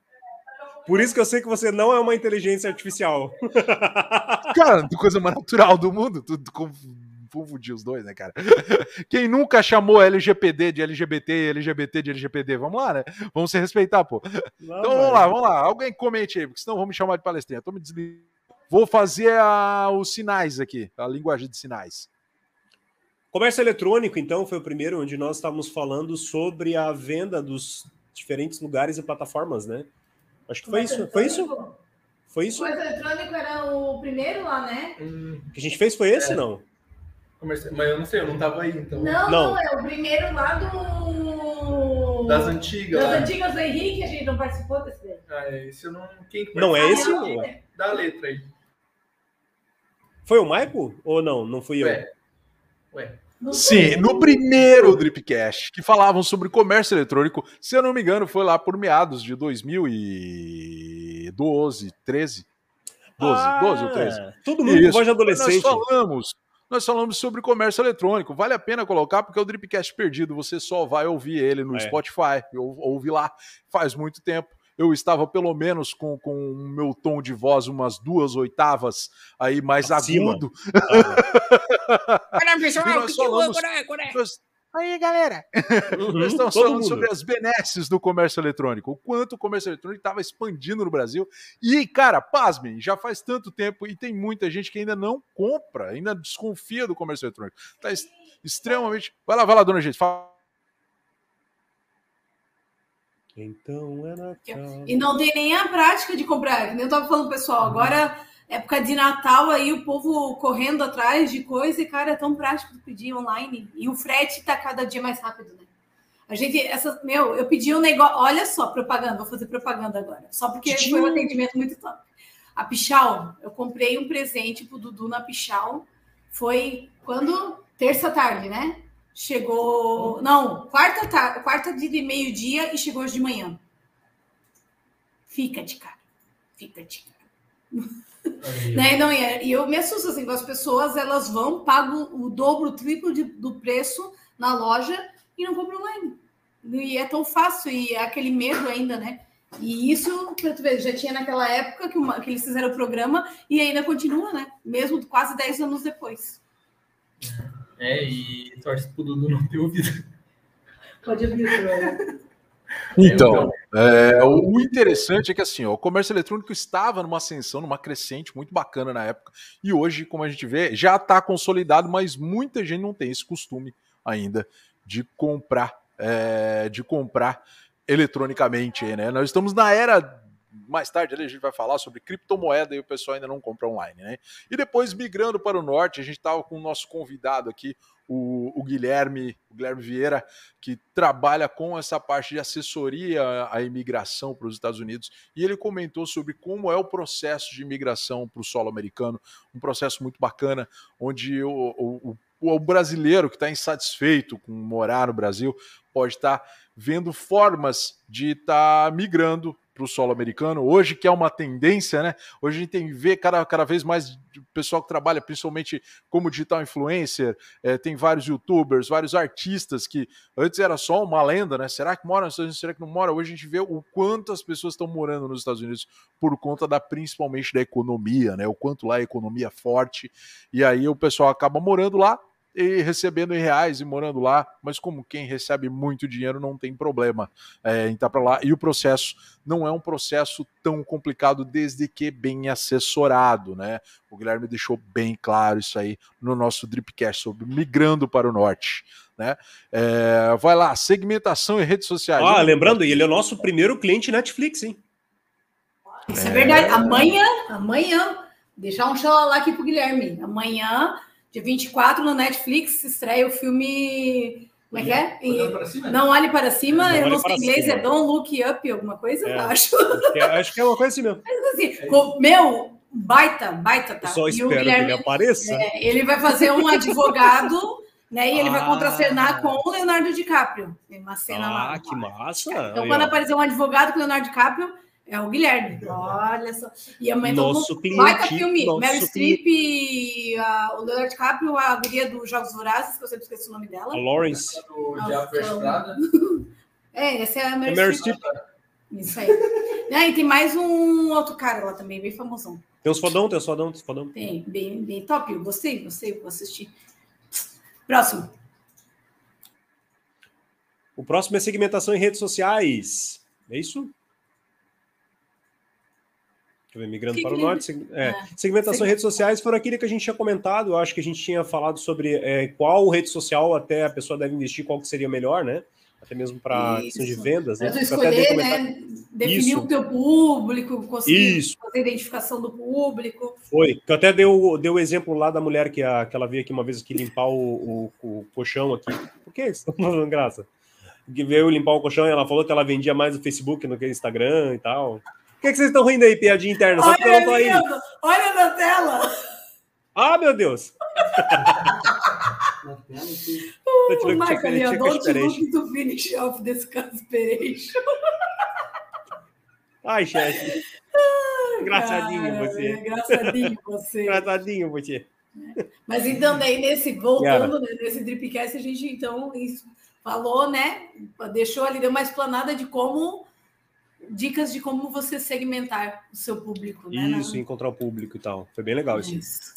Por isso que eu sei que você não é uma inteligência artificial. [LAUGHS] Cara, coisa mais natural do mundo, tu, tu confundir os dois, né, cara? [LAUGHS] Quem nunca chamou LGPD de LGBT e LGBT de LGPD? Vamos lá, né? Vamos se respeitar, pô. Não, então vamos lá, vamos lá. Alguém comente aí, porque senão vão me chamar de palestrinha. Tô me desligando. Vou fazer a... os sinais aqui, a linguagem de sinais. Comércio eletrônico, então, foi o primeiro onde nós estávamos falando sobre a venda dos diferentes lugares e plataformas, né? Acho que foi isso. Foi isso? Foi isso? Comércio eletrônico era o primeiro lá, né? Hum. O que a gente fez foi esse, é. não? Mas eu não sei, eu não tava aí, então. Não, não, não é o primeiro lá do. Das antigas. Das lá. antigas do Henrique, a gente não participou desse daí. Ah, é, esse eu não. Quem não é esse? Não, Da letra aí. Foi o Maico? Ou não? Não fui eu? Ué. Ué. Sim, no primeiro Dripcast, que falavam sobre comércio eletrônico, se eu não me engano, foi lá por meados de 2012, 13. 12, ah, 12 ou 13. Todo mundo Isso. com voz de adolescente. Nós falamos, nós falamos sobre comércio eletrônico. Vale a pena colocar, porque é o Dripcast perdido, você só vai ouvir ele no é. Spotify, ou ouvir lá faz muito tempo eu estava pelo menos com, com o meu tom de voz umas duas oitavas aí mais Acima. agudo. Olha, pessoal, nós falamos, nós, Aí, galera! Uhum, Nós estamos falando mundo. sobre as benesses do comércio eletrônico, o quanto o comércio eletrônico estava expandindo no Brasil. E, cara, pasmem, já faz tanto tempo e tem muita gente que ainda não compra, ainda desconfia do comércio eletrônico. Está extremamente. Vai lá, vai lá, dona gente, fala. Então é Natal. E não tem nem a prática de comprar. Eu estava falando, pessoal, agora época de Natal aí, o povo correndo atrás de coisa e, cara, é tão prático pedir online. E o frete está cada dia mais rápido, né? A gente, essa, meu, eu pedi um negócio, olha só, propaganda, vou fazer propaganda agora, só porque foi um atendimento muito top. A Pichal, eu comprei um presente pro Dudu na Pichal, foi quando? Terça tarde, né? Chegou. Não, quarta, tarde, quarta de meio-dia e chegou hoje de manhã. Fica de cara. Fica de cara. [LAUGHS] né? Não, e eu me assusto assim, as pessoas elas vão, pagam o dobro, o triplo de, do preço na loja e não compram online. E é tão fácil, e é aquele medo ainda, né? E isso, tu ver, já tinha naquela época que, uma, que eles fizeram o programa e ainda continua, né? Mesmo quase 10 anos depois. É, e torce pro Dudu não ter ouvido. Pode ouvir, né? Então, é, o interessante é que assim, ó, o comércio eletrônico estava numa ascensão, numa crescente muito bacana na época, e hoje, como a gente vê, já está consolidado, mas muita gente não tem esse costume ainda de comprar, é, de comprar eletronicamente, né? Nós estamos na era mais tarde ali a gente vai falar sobre criptomoeda e o pessoal ainda não compra online, né? E depois migrando para o norte, a gente estava com o nosso convidado aqui, o, o, Guilherme, o Guilherme Vieira, que trabalha com essa parte de assessoria à imigração para os Estados Unidos, e ele comentou sobre como é o processo de imigração para o solo americano, um processo muito bacana, onde o, o, o brasileiro que está insatisfeito com morar no Brasil pode estar tá vendo formas de estar tá migrando para o solo americano. Hoje, que é uma tendência, né? Hoje a gente tem ver cada, cada vez mais pessoal que trabalha principalmente como digital influencer, é, tem vários youtubers, vários artistas que antes era só uma lenda, né? Será que mora nos Estados Unidos? Será que não mora? Hoje a gente vê o quanto as pessoas estão morando nos Estados Unidos por conta da principalmente da economia, né? O quanto lá a economia é forte. E aí o pessoal acaba morando lá e recebendo em reais e morando lá, mas como quem recebe muito dinheiro não tem problema é, em estar para lá. E o processo não é um processo tão complicado desde que bem assessorado, né? O Guilherme deixou bem claro isso aí no nosso Dripcast sobre migrando para o norte. Né? É, vai lá, segmentação em redes sociais. Ah, lembrando, ele é o nosso primeiro cliente Netflix, hein? Isso é, é verdade. Amanhã, amanhã, deixar um lá aqui pro Guilherme. Amanhã Dia 24 no Netflix estreia o filme. Como é que é? Não olhe para cima, não eu não sei inglês, cima. é Don't Look Up, alguma coisa, é. acho. Acho que, é, acho que, é, uma coisa assim mesmo. [LAUGHS] Mas, assim, meu, baita, baita, tá? Eu só espero Guilherme, que ele apareça. É, ele vai fazer um advogado, né? E ele ah. vai contracenar com o Leonardo DiCaprio. Tem uma cena ah, lá. Ah, que massa! Então, quando aparecer um advogado com o Leonardo DiCaprio, é o Guilherme. Olha só. E a mãe nosso cliente, baita filme. Meryl Streep, o Leonardo DiCaprio, a guria dos Jogos Vorazes, que eu sempre esqueci o nome dela. A Lawrence. é, [LAUGHS] essa é a Meryl, Meryl Streep. Isso aí. ah, e tem mais um outro cara lá também, bem famosão. Tem os fodão, tem os fodão, tem os fodão. Tem, bem, bem top. Eu gostei, gostei, vou assistir. Próximo. O próximo é segmentação em redes sociais. É isso? Migrando que para que... o norte. É, é. Segmentação em redes sociais foram aquilo que a gente tinha comentado. Eu acho que a gente tinha falado sobre é, qual rede social até a pessoa deve investir, qual que seria melhor, né? Até mesmo para questão de vendas. Né? escolher, né? Definir Isso. o teu público, conseguir Isso. fazer a identificação do público. Foi. Eu até deu, deu o exemplo lá da mulher que, a, que ela veio aqui uma vez aqui limpar o, o, o colchão aqui. Por que estão falando graça? Que veio limpar o colchão e ela falou que ela vendia mais no Facebook do que no Instagram e tal que, que vocês estão rindo aí, piadinha interna? Só porque eu não tô aí. Olha na tela. Ah, meu Deus. uh, Michael, I don't look to finish off this conspiration. Ai, chefe. Engraçadinho você. Engraçadinho [LAUGHS] você. Engraçadinho você. Mas então, daí, nesse, voltando, né, nesse Dripcast, a gente então falou, né? Deixou ali, deu uma explanada de como dicas de como você segmentar o seu público. Né? Isso, encontrar o público e tal. Foi bem legal isso. isso.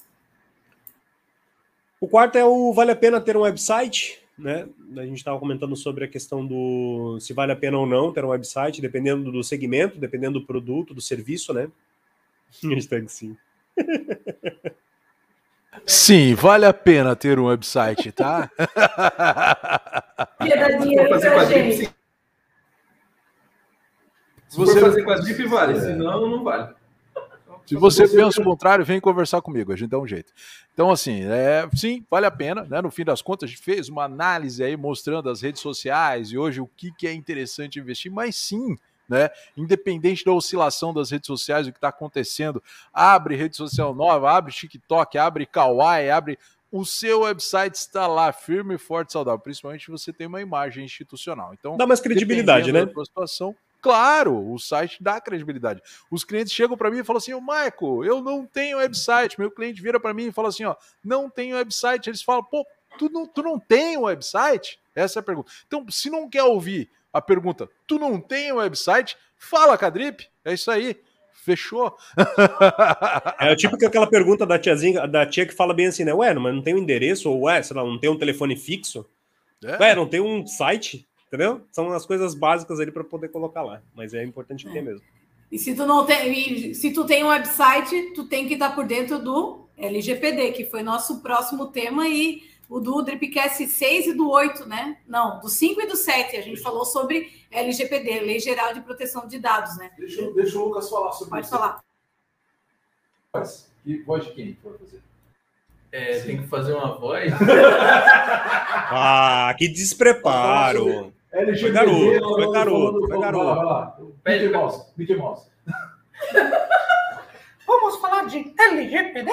O quarto é o vale a pena ter um website, né? A gente estava comentando sobre a questão do se vale a pena ou não ter um website, dependendo do segmento, dependendo do produto, do serviço, né? [LAUGHS] Hashtag sim. Sim, vale a pena ter um website, tá? Piedadinha pra gente. Se você fazer com a DIP, vale. É. Senão, não vale. Se você pensa o contrário, vem conversar comigo, a gente dá um jeito. Então, assim, é, sim, vale a pena, né? No fim das contas, a gente fez uma análise aí mostrando as redes sociais e hoje o que, que é interessante investir, mas sim, né? Independente da oscilação das redes sociais, o que está acontecendo, abre rede social nova, abre TikTok, abre Kawaii, abre. O seu website está lá firme, forte, saudável. Principalmente se você tem uma imagem institucional. Então, dá mais credibilidade, né? Da situação, Claro, o site dá credibilidade. Os clientes chegam para mim e falam assim: "O Michael, eu não tenho website". Meu cliente vira para mim e fala assim: "Ó, não tenho website". Eles falam: "Pô, tu não, tu não tem website?". Essa é a pergunta. Então, se não quer ouvir a pergunta: "Tu não tem website?", fala, Cadrip. É isso aí. Fechou? [LAUGHS] é tipo que aquela pergunta da tiazinha, da tia que fala bem assim, né? Ué, mas não tem um endereço ou ué, sei lá, não tem um telefone fixo? É. Ué, não tem um site? Entendeu? São as coisas básicas ali para poder colocar lá, mas é importante é. ter mesmo. E se tu não tem, se tu tem um website, tu tem que estar por dentro do LGPD, que foi nosso próximo tema e o do Dripcast 6 e do 8, né? Não, do 5 e do 7. A gente falou sobre LGPD, Lei Geral de Proteção de Dados, né? Deixa, deixa o Lucas falar sobre Pode isso. falar. E voz de quem for fazer? É, tem que fazer uma voz. [LAUGHS] ah, que despreparo! LGPD, foi garoto, foi garoto, foi garoto. Mickey Mouse, Mickey Mouse. [LAUGHS] Vamos falar de LGPD?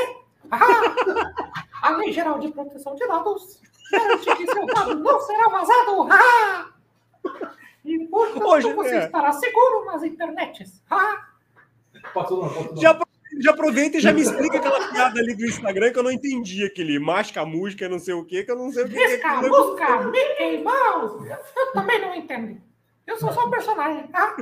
A Lei Geral de Proteção de Dados garante que seu dado não será vazado. Ah! E, portanto, Hoje, você é. estará seguro nas internets. Ah! Já, já aproveita e já me explica aquela piada ali do Instagram que eu não entendi. Aquele masca música, não sei o que, que eu não sei o que. Risca, é música, Mickey Mouse. Eu também não entendo. Eu sou só um personagem, tá?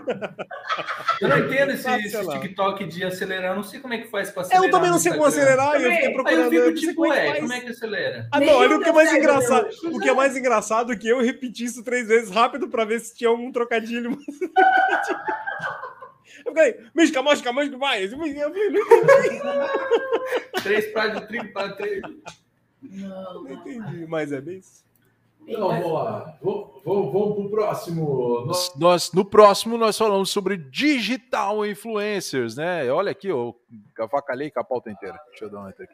Eu não entendo esse, esse, TikTok de acelerar. Eu não sei como é que faz para acelerar. Eu também não sei como acelerar. Eu fiquei procurando. Aí eu fico tipo, como é, como é que acelera? Ah, não, olha o que é mais engraçado. O que é mais engraçado é que eu repeti isso três vezes rápido para ver se tinha algum trocadilho. [LAUGHS] Eu falei, misca, mosca, mosca, vai. Eu falei, não entendi. Três pratos de trigo para três. Não, não entendi, mas é bem isso. Então, vamos lá. Vamos, vamos para o próximo. Nós, nós, no próximo, nós falamos sobre digital influencers, né? Olha aqui, eu avacalhei com a pauta inteira. Deixa eu dar uma aqui.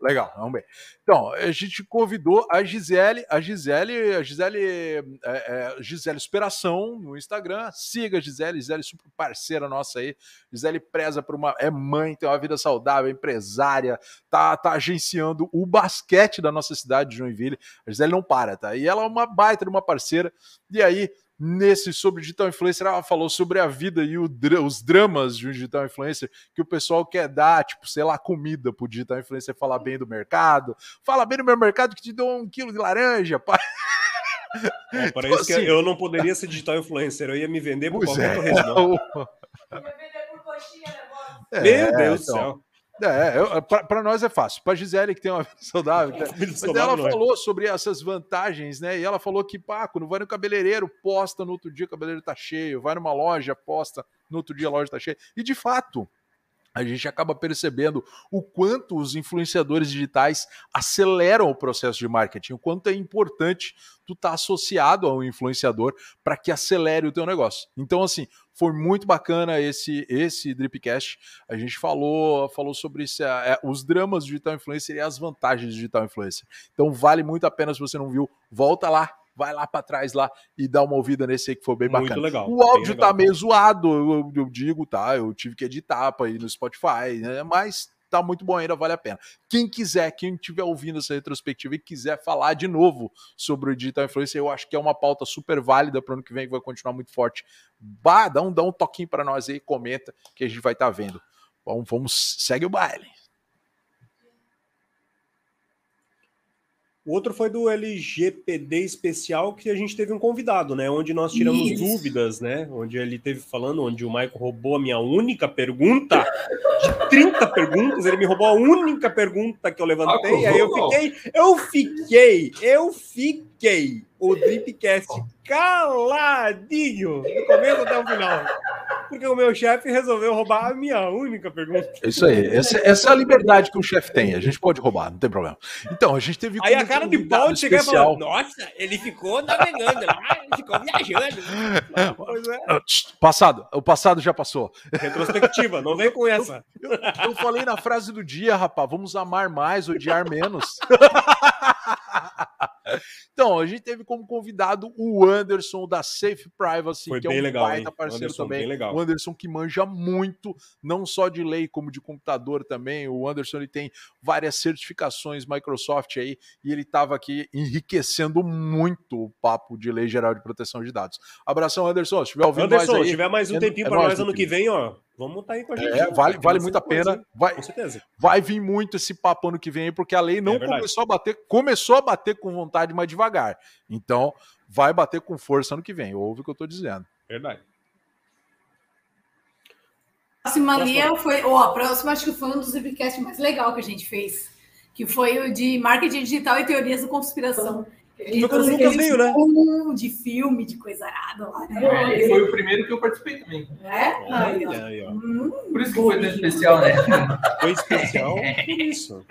Legal, vamos ver. Então, a gente convidou a Gisele, a Gisele, a Gisele, é, é, Gisele Superação no Instagram. Siga a Gisele, Gisele super parceira nossa aí. Gisele preza por uma, é mãe, tem uma vida saudável, é empresária, tá, tá agenciando o basquete da nossa cidade de Joinville. A Gisele não para, tá? E ela é uma baita de uma parceira. E aí, nesse sobre digital influencer, ela falou sobre a vida e o, os dramas de um digital influencer que o pessoal quer dar, tipo, sei lá, comida pro digital influencer falar bem do mercado. Fala bem do meu mercado que te dou um quilo de laranja, pai. É, para [LAUGHS] então, isso assim, que eu não poderia ser digital influencer, eu ia me vender por qualquer é, torresmo. [LAUGHS] Ia vender por coxinha, né, Meu Deus do então, céu. É, para nós é fácil. Para Gisele, que tem uma [LAUGHS] vida saudável. É, mas ela é. falou sobre essas vantagens, né? E ela falou que, pá, quando vai no cabeleireiro, posta no outro dia o cabeleireiro tá cheio. Vai numa loja, posta no outro dia a loja tá cheia. E de fato, a gente acaba percebendo o quanto os influenciadores digitais aceleram o processo de marketing, o quanto é importante tu estar tá associado a um influenciador para que acelere o teu negócio. Então, assim, foi muito bacana esse esse Dripcast. A gente falou falou sobre isso, é, os dramas do digital influencer e as vantagens do digital influencer. Então, vale muito a pena se você não viu, volta lá, vai lá para trás lá e dá uma ouvida nesse aí que foi bem Muito bacana. Legal, o áudio tá meio zoado, eu, eu, digo, tá? Eu tive que editar para ir no Spotify, né? Mas tá muito bom ainda, vale a pena. Quem quiser, quem estiver ouvindo essa retrospectiva e quiser falar de novo sobre o digital influencer, eu acho que é uma pauta super válida para o ano que vem, que vai continuar muito forte. Bah, dá um, dá um toquinho para nós aí, comenta que a gente vai estar tá vendo. Vamos, vamos, segue o baile. O outro foi do LGPD especial que a gente teve um convidado, né? Onde nós tiramos Isso. dúvidas, né? Onde ele teve falando, onde o Michael roubou a minha única pergunta. De 30 perguntas, ele me roubou a única pergunta que eu levantei. Ah, aí eu fiquei, eu fiquei, eu fiquei o Dripcast caladinho do começo até o final. Porque o meu chefe resolveu roubar a minha única pergunta. Isso aí. Essa, essa é a liberdade que o chefe tem. A gente pode roubar, não tem problema. Então, a gente teve. Aí a cara de pau de chegar e falar: Nossa, ele ficou navegando ele ficou viajando. É. Passado, o passado já passou. Retrospectiva, não vem com essa. Eu, eu, eu falei na frase do dia, rapaz: vamos amar mais, odiar menos. [LAUGHS] Então, a gente teve como convidado o Anderson da Safe Privacy, Foi que é um legal, baita parceiro Anderson, também. O Anderson que manja muito, não só de lei, como de computador também. O Anderson ele tem várias certificações Microsoft aí, e ele estava aqui enriquecendo muito o papo de lei geral de proteção de dados. Abração, Anderson. Se tiver ouvindo Anderson, mais aí, se tiver mais um é, tempinho é para nós ano que vem, ó, Vamos estar tá aí com a gente. É, vale, vale muito a pena. Vai, com certeza. Vai vir muito esse papo ano que vem, porque a lei não é começou a bater, começou a bater com vontade, mas devagar. Então, vai bater com força ano que vem. Ouve o que eu estou dizendo. Verdade. A próxima ali foi. Oh, a próxima acho que foi um dos webcasts mais legal que a gente fez. Que foi o de marketing digital e teorias da conspiração. Foi quando o Lucas veio, né? De filme, de coisa arada lá, né? É, foi o primeiro que eu participei também. É? Aí, ó. Aí, ó. Hum, Por isso que foi tão especial, né? [LAUGHS] Foi especial? isso.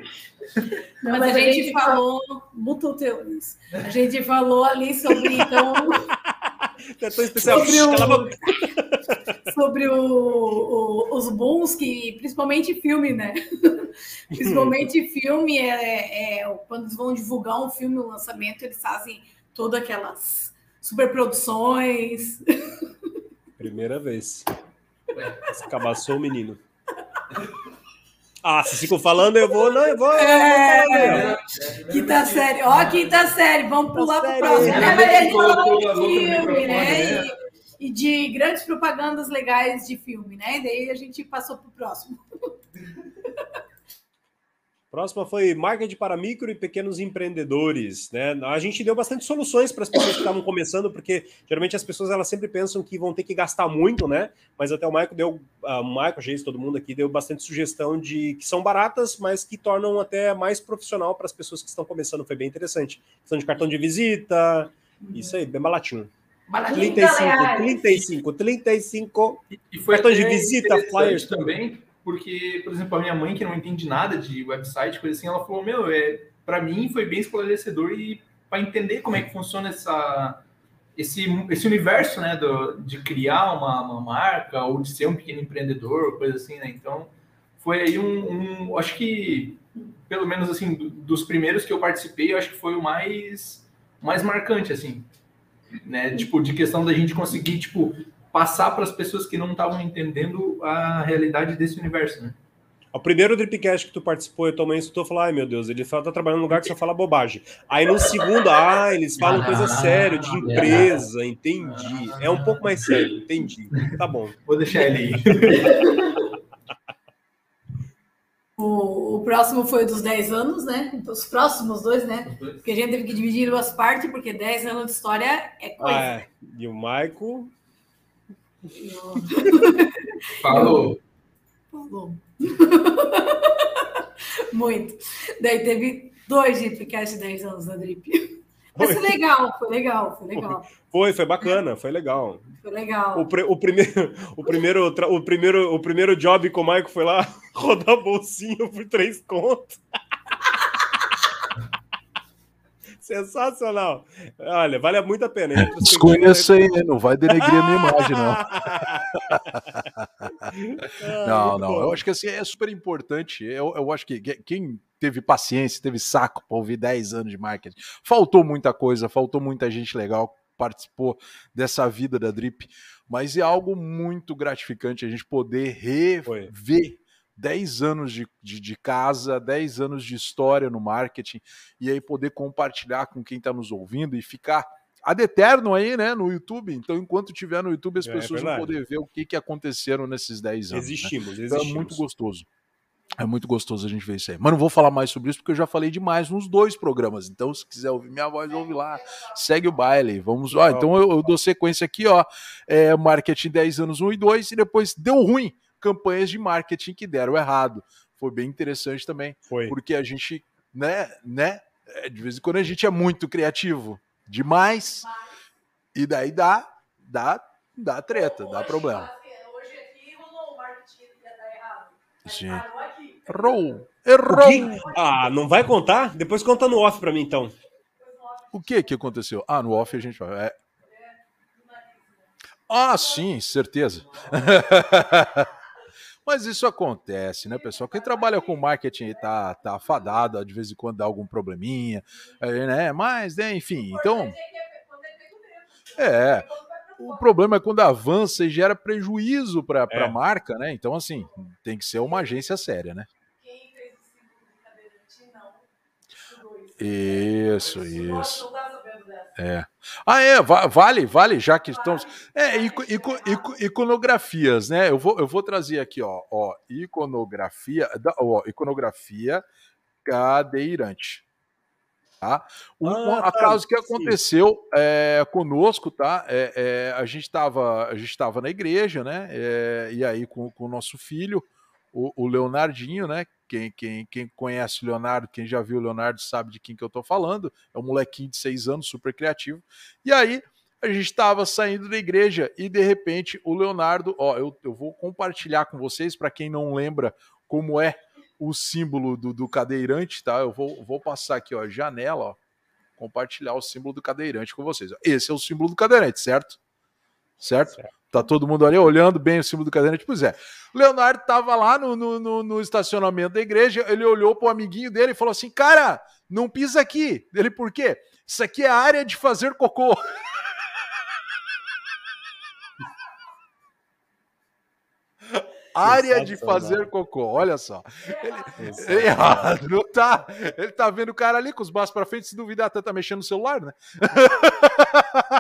Mas, Mas a, gente, gente falou, muito teorias. A gente falou ali sobre, então. [LAUGHS] [LAUGHS] É tão especial. Sobre o, [LAUGHS] sobre o, o, os bons que, principalmente filme, né? [LAUGHS] principalmente filme, é, é, quando eles vão divulgar um filme no lançamento, eles fazem todas aquelas superproduções. Primeira vez. Escabaçou o menino. Ah, se ficam falando, eu vou. Não, eu vou. É, é, quinta série. Ó, quinta série. Vamos pular para o próximo. É, mas a gente falou de filme, né? E, e, de grandes propagandas legais de filme, né? E daí a gente passou para o próximo. Próxima foi marketing para micro e pequenos empreendedores. Né? A gente deu bastante soluções para as pessoas que estavam começando, porque geralmente as pessoas elas sempre pensam que vão ter que gastar muito, né? Mas até o Michael deu, uh, o Michael, gente, todo mundo aqui deu bastante sugestão de que são baratas, mas que tornam até mais profissional para as pessoas que estão começando. Foi bem interessante. Questão de cartão de visita, isso aí, bem baratinho. 35, 35, 35. E foi cartão de visita, flyers também porque, por exemplo, a minha mãe, que não entende nada de website, coisa assim, ela falou: Meu, é, para mim foi bem esclarecedor e para entender como é que funciona essa, esse, esse universo, né, do, de criar uma, uma marca ou de ser um pequeno empreendedor, coisa assim, né? Então, foi aí um, um acho que, pelo menos assim, dos primeiros que eu participei, eu acho que foi o mais, mais marcante, assim, né? Tipo, de questão da gente conseguir, tipo, passar para as pessoas que não estavam entendendo a realidade desse universo, né? O primeiro Dripcast que tu participou, eu também escutou falar, ai meu Deus, ele tá trabalhando num lugar que só fala bobagem. Aí no segundo, ah, eles falam coisa ah, séria, de empresa, entendi. É um pouco mais sério, entendi. Tá bom. Vou deixar ele aí. [LAUGHS] O, o, próximo foi dos 10 anos, né? Então, os próximos dois, né? Porque a gente teve que dividir em duas partes, porque 10 anos de história é coisa. Ah, é. E o Maico [LAUGHS] Falou. Falou. [LAUGHS] Muito. Daí teve dois Dripcast de 10 anos na Drip. Mas foi legal, foi legal, foi legal. Foi, foi bacana, foi legal. Foi legal. O, o, primeiro, o, primeiro, o, primeiro, o primeiro job com o Maico foi lá [LAUGHS] rodar bolsinha por três contos. Sensacional. Olha, vale muito a pena. Desconheço aí, né? Não vai denegrir a minha imagem, não. [LAUGHS] não, não. Eu acho que assim, é super importante. Eu, eu acho que quem teve paciência, teve saco para ouvir 10 anos de marketing, faltou muita coisa, faltou muita gente legal participou dessa vida da Drip, mas é algo muito gratificante a gente poder rever 10 anos de, de, de, casa, 10 anos de história no marketing, e aí poder compartilhar com quem está nos ouvindo e ficar ad eterno aí, né, no YouTube. Então, enquanto tiver no YouTube, as é, pessoas é vão poder ver o que, que aconteceram nesses 10 anos. Existimos, né? existimos. Então, é muito gostoso. É muito gostoso a gente ver isso aí. Mas não vou falar mais sobre isso porque eu já falei demais nos dois programas. Então, se quiser ouvir minha voz, ouve lá. Segue o baile. Vamos. Ó, então eu, eu dou sequência aqui, ó. É, marketing 10 anos 1 e 2, e depois deu ruim campanhas de marketing que deram errado. Foi bem interessante também, Foi. porque a gente, né, né, é, de vez em quando a gente é muito criativo demais e daí dá, dá, dá treta, dá problema. Hoje aqui rolou o marketing que ia dar errado. Sim. Errou. Errou. Ah, não vai contar? Depois conta no off para mim então. O que que aconteceu? Ah, no off a gente vai. É... Ah, sim, certeza. [LAUGHS] Mas isso acontece, né, pessoal? Quem trabalha com marketing tá, tá afadado, de vez em quando dá algum probleminha, né? Mas, né, enfim, então. É. O problema é quando avança e gera prejuízo para a é. marca, né? Então, assim, tem que ser uma agência séria, né? Isso, isso. É. Ah, é, vale, vale, já que estamos. É, ico, ico, ico, iconografias, né? Eu vou, eu vou trazer aqui, ó, ó iconografia, ó, iconografia cadeirante. Tá? Um, ah, acaso tá, que aconteceu é, conosco, tá? É, é, a gente estava a gente estava na igreja, né? É, e aí com, com o nosso filho, o, o Leonardinho, né? Quem, quem, quem conhece o Leonardo, quem já viu o Leonardo sabe de quem que eu estou falando. É um molequinho de seis anos, super criativo. E aí a gente estava saindo da igreja e de repente o Leonardo, ó, eu, eu vou compartilhar com vocês para quem não lembra como é o símbolo do, do cadeirante, tá? Eu vou, vou passar aqui, ó, janela, ó, compartilhar o símbolo do cadeirante com vocês. Esse é o símbolo do cadeirante, certo? Certo? certo. Tá todo mundo ali olhando bem o símbolo do cadeirante. Pois é. Leonardo estava lá no, no, no, estacionamento da igreja, ele olhou para o amiguinho dele e falou assim: Cara, não pisa aqui. Ele, por quê? Isso aqui é a área de fazer cocô. área de fazer cocô. Olha só. Ele, ele errado, não tá? Ele tá vendo o cara ali com os braços para frente, se duvidar, até tá mexendo no celular, né? [LAUGHS]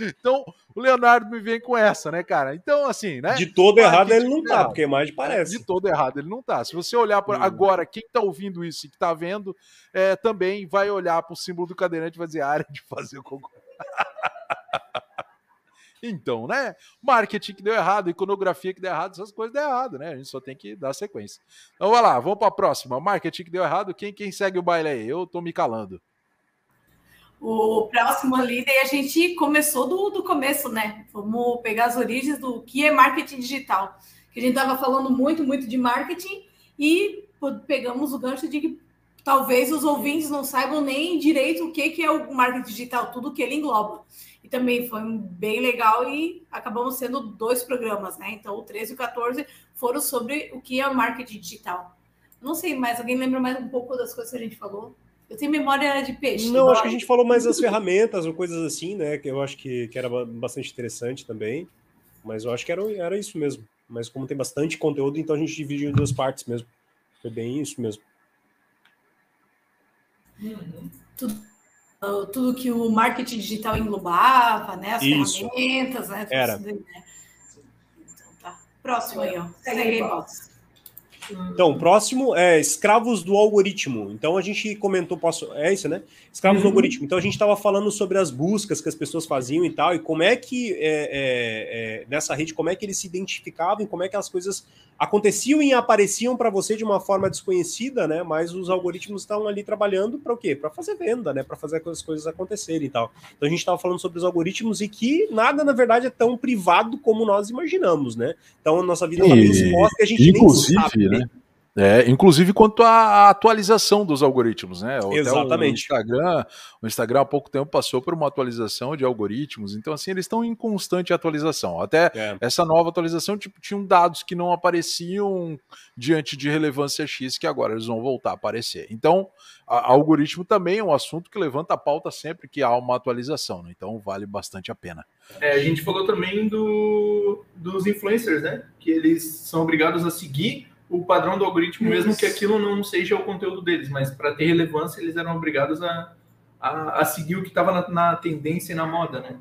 Então, o Leonardo me vem com essa, né, cara? Então, assim, né? De todo errado ele não tá, porque mais parece. De todo errado ele não tá. Se você olhar por... Hum. agora, quem tá ouvindo isso e que tá vendo, é, também vai olhar pro símbolo do cadeirante e vai dizer área de fazer cocô. [LAUGHS] Então, né? Marketing que deu errado, iconografia que deu errado, essas coisas deu errado, né? A gente só tem que dar sequência. Então, vai lá, vamos para a próxima. Marketing que deu errado, quem, quem segue o baile aí? Eu tô me calando. O próximo daí a gente começou do, do começo, né? Vamos pegar as origens do que é marketing digital. Que a gente estava falando muito, muito de marketing e pegamos o gancho de que talvez os ouvintes não saibam nem direito o que, que é o marketing digital, tudo que ele engloba e também foi bem legal e acabamos sendo dois programas, né? Então, o 13 e o 14 foram sobre o que é marketing digital. Não sei mais, alguém lembra mais um pouco das coisas que a gente falou? Eu tenho memória de peixe. Não, acho que a gente falou mais das [LAUGHS] ferramentas ou coisas assim, né? Que eu acho que, que era bastante interessante também. Mas eu acho que era, era isso mesmo. Mas como tem bastante conteúdo, então a gente dividiu em duas partes mesmo. Foi bem isso mesmo. Tudo tudo que o marketing digital englobava, né? As Isso. ferramentas, né? Era. Então, tá. Próximo aí, ó. Segue aí, então, o próximo é escravos do algoritmo. Então, a gente comentou, posso, é isso, né? Escravos uhum. do algoritmo. Então, a gente estava falando sobre as buscas que as pessoas faziam e tal, e como é que, é, é, é, nessa rede, como é que eles se identificavam, como é que as coisas aconteciam e apareciam para você de uma forma desconhecida, né? Mas os algoritmos estão ali trabalhando para o quê? Para fazer venda, né? Para fazer as coisas acontecerem e tal. Então, a gente estava falando sobre os algoritmos e que nada, na verdade, é tão privado como nós imaginamos, né? Então, a nossa vida está bem exposta e a gente Inclusive, nem sabe. Né? É, inclusive quanto à atualização dos algoritmos, né? Exatamente. O Instagram, o Instagram há pouco tempo passou por uma atualização de algoritmos, então assim eles estão em constante atualização. Até é. essa nova atualização tipo, tinham dados que não apareciam diante de relevância X que agora eles vão voltar a aparecer. Então, a, algoritmo também é um assunto que levanta a pauta sempre que há uma atualização, né? então vale bastante a pena. É, a gente falou também do, dos influencers, né? Que eles são obrigados a seguir o padrão do algoritmo, Isso. mesmo que aquilo não seja o conteúdo deles, mas para ter relevância, eles eram obrigados a, a, a seguir o que estava na, na, tendência e na moda, né?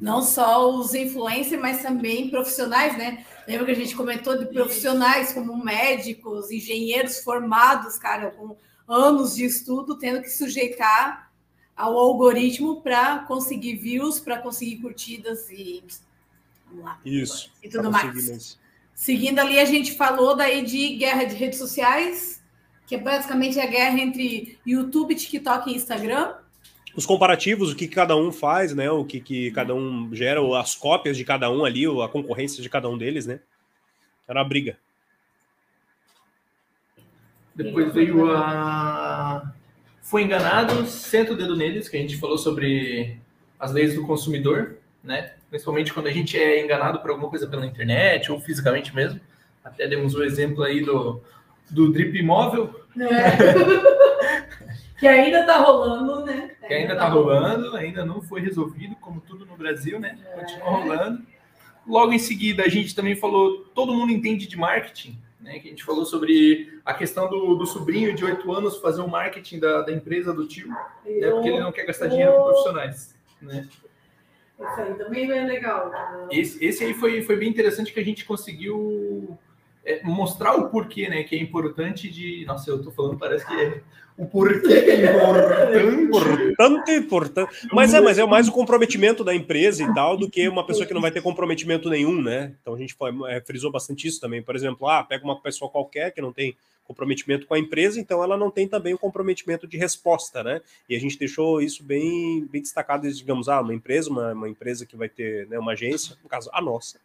Não só os influencers, mas também profissionais, né? Lembra que a gente comentou de profissionais como médicos, engenheiros formados, cara, com anos de estudo, tendo que sujeitar ao algoritmo para conseguir views, para conseguir curtidas e vamos lá. Isso. E tudo mais. Seguindo ali, a gente falou daí de guerra de redes sociais, que é basicamente a guerra entre YouTube, TikTok e Instagram. Os comparativos, o que cada um faz, né? O que, que cada um gera, as cópias de cada um ali, a concorrência de cada um deles, né? Era uma briga. Depois veio a foi enganado, senta o dedo neles, que a gente falou sobre as leis do consumidor, né? Principalmente quando a gente é enganado por alguma coisa pela internet ou fisicamente mesmo. Até demos o um exemplo aí do, do drip imóvel. É. [LAUGHS] que ainda está rolando, né? Que ainda está rolando, ainda não foi resolvido, como tudo no Brasil, né? Continua é. rolando. Logo em seguida, a gente também falou, todo mundo entende de marketing, né, que a gente falou sobre a questão do, do sobrinho de oito anos fazer o marketing da, da empresa do tio, né, porque ele não quer gastar dinheiro com profissionais. Né? Isso aí também é legal. Esse, esse aí foi, foi bem interessante que a gente conseguiu é, mostrar o porquê, né? Que é importante de. Nossa, eu tô falando, parece que é o porquê é importante. importante, importante. Mas é, mas é mais o comprometimento da empresa e tal do que uma pessoa que não vai ter comprometimento nenhum, né? Então a gente foi, é, frisou bastante isso também. Por exemplo, ah, pega uma pessoa qualquer que não tem comprometimento com a empresa, então ela não tem também o comprometimento de resposta, né? E a gente deixou isso bem, bem destacado, digamos, ah, uma empresa, uma, uma empresa que vai ter né, uma agência, no caso a nossa,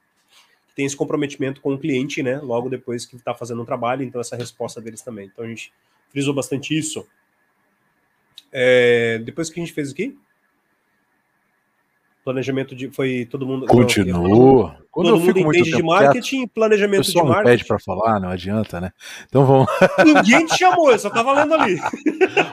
que tem esse comprometimento com o cliente, né? Logo depois que está fazendo um trabalho, então essa resposta deles também. Então a gente frisou bastante isso. É, depois que a gente fez aqui? Planejamento de. Foi todo mundo. Continua. Quando Todo eu fico muito de marketing e planejamento de marketing. pede para falar, não adianta, né? Então vamos. [LAUGHS] Ninguém te chamou, eu só tava lendo ali.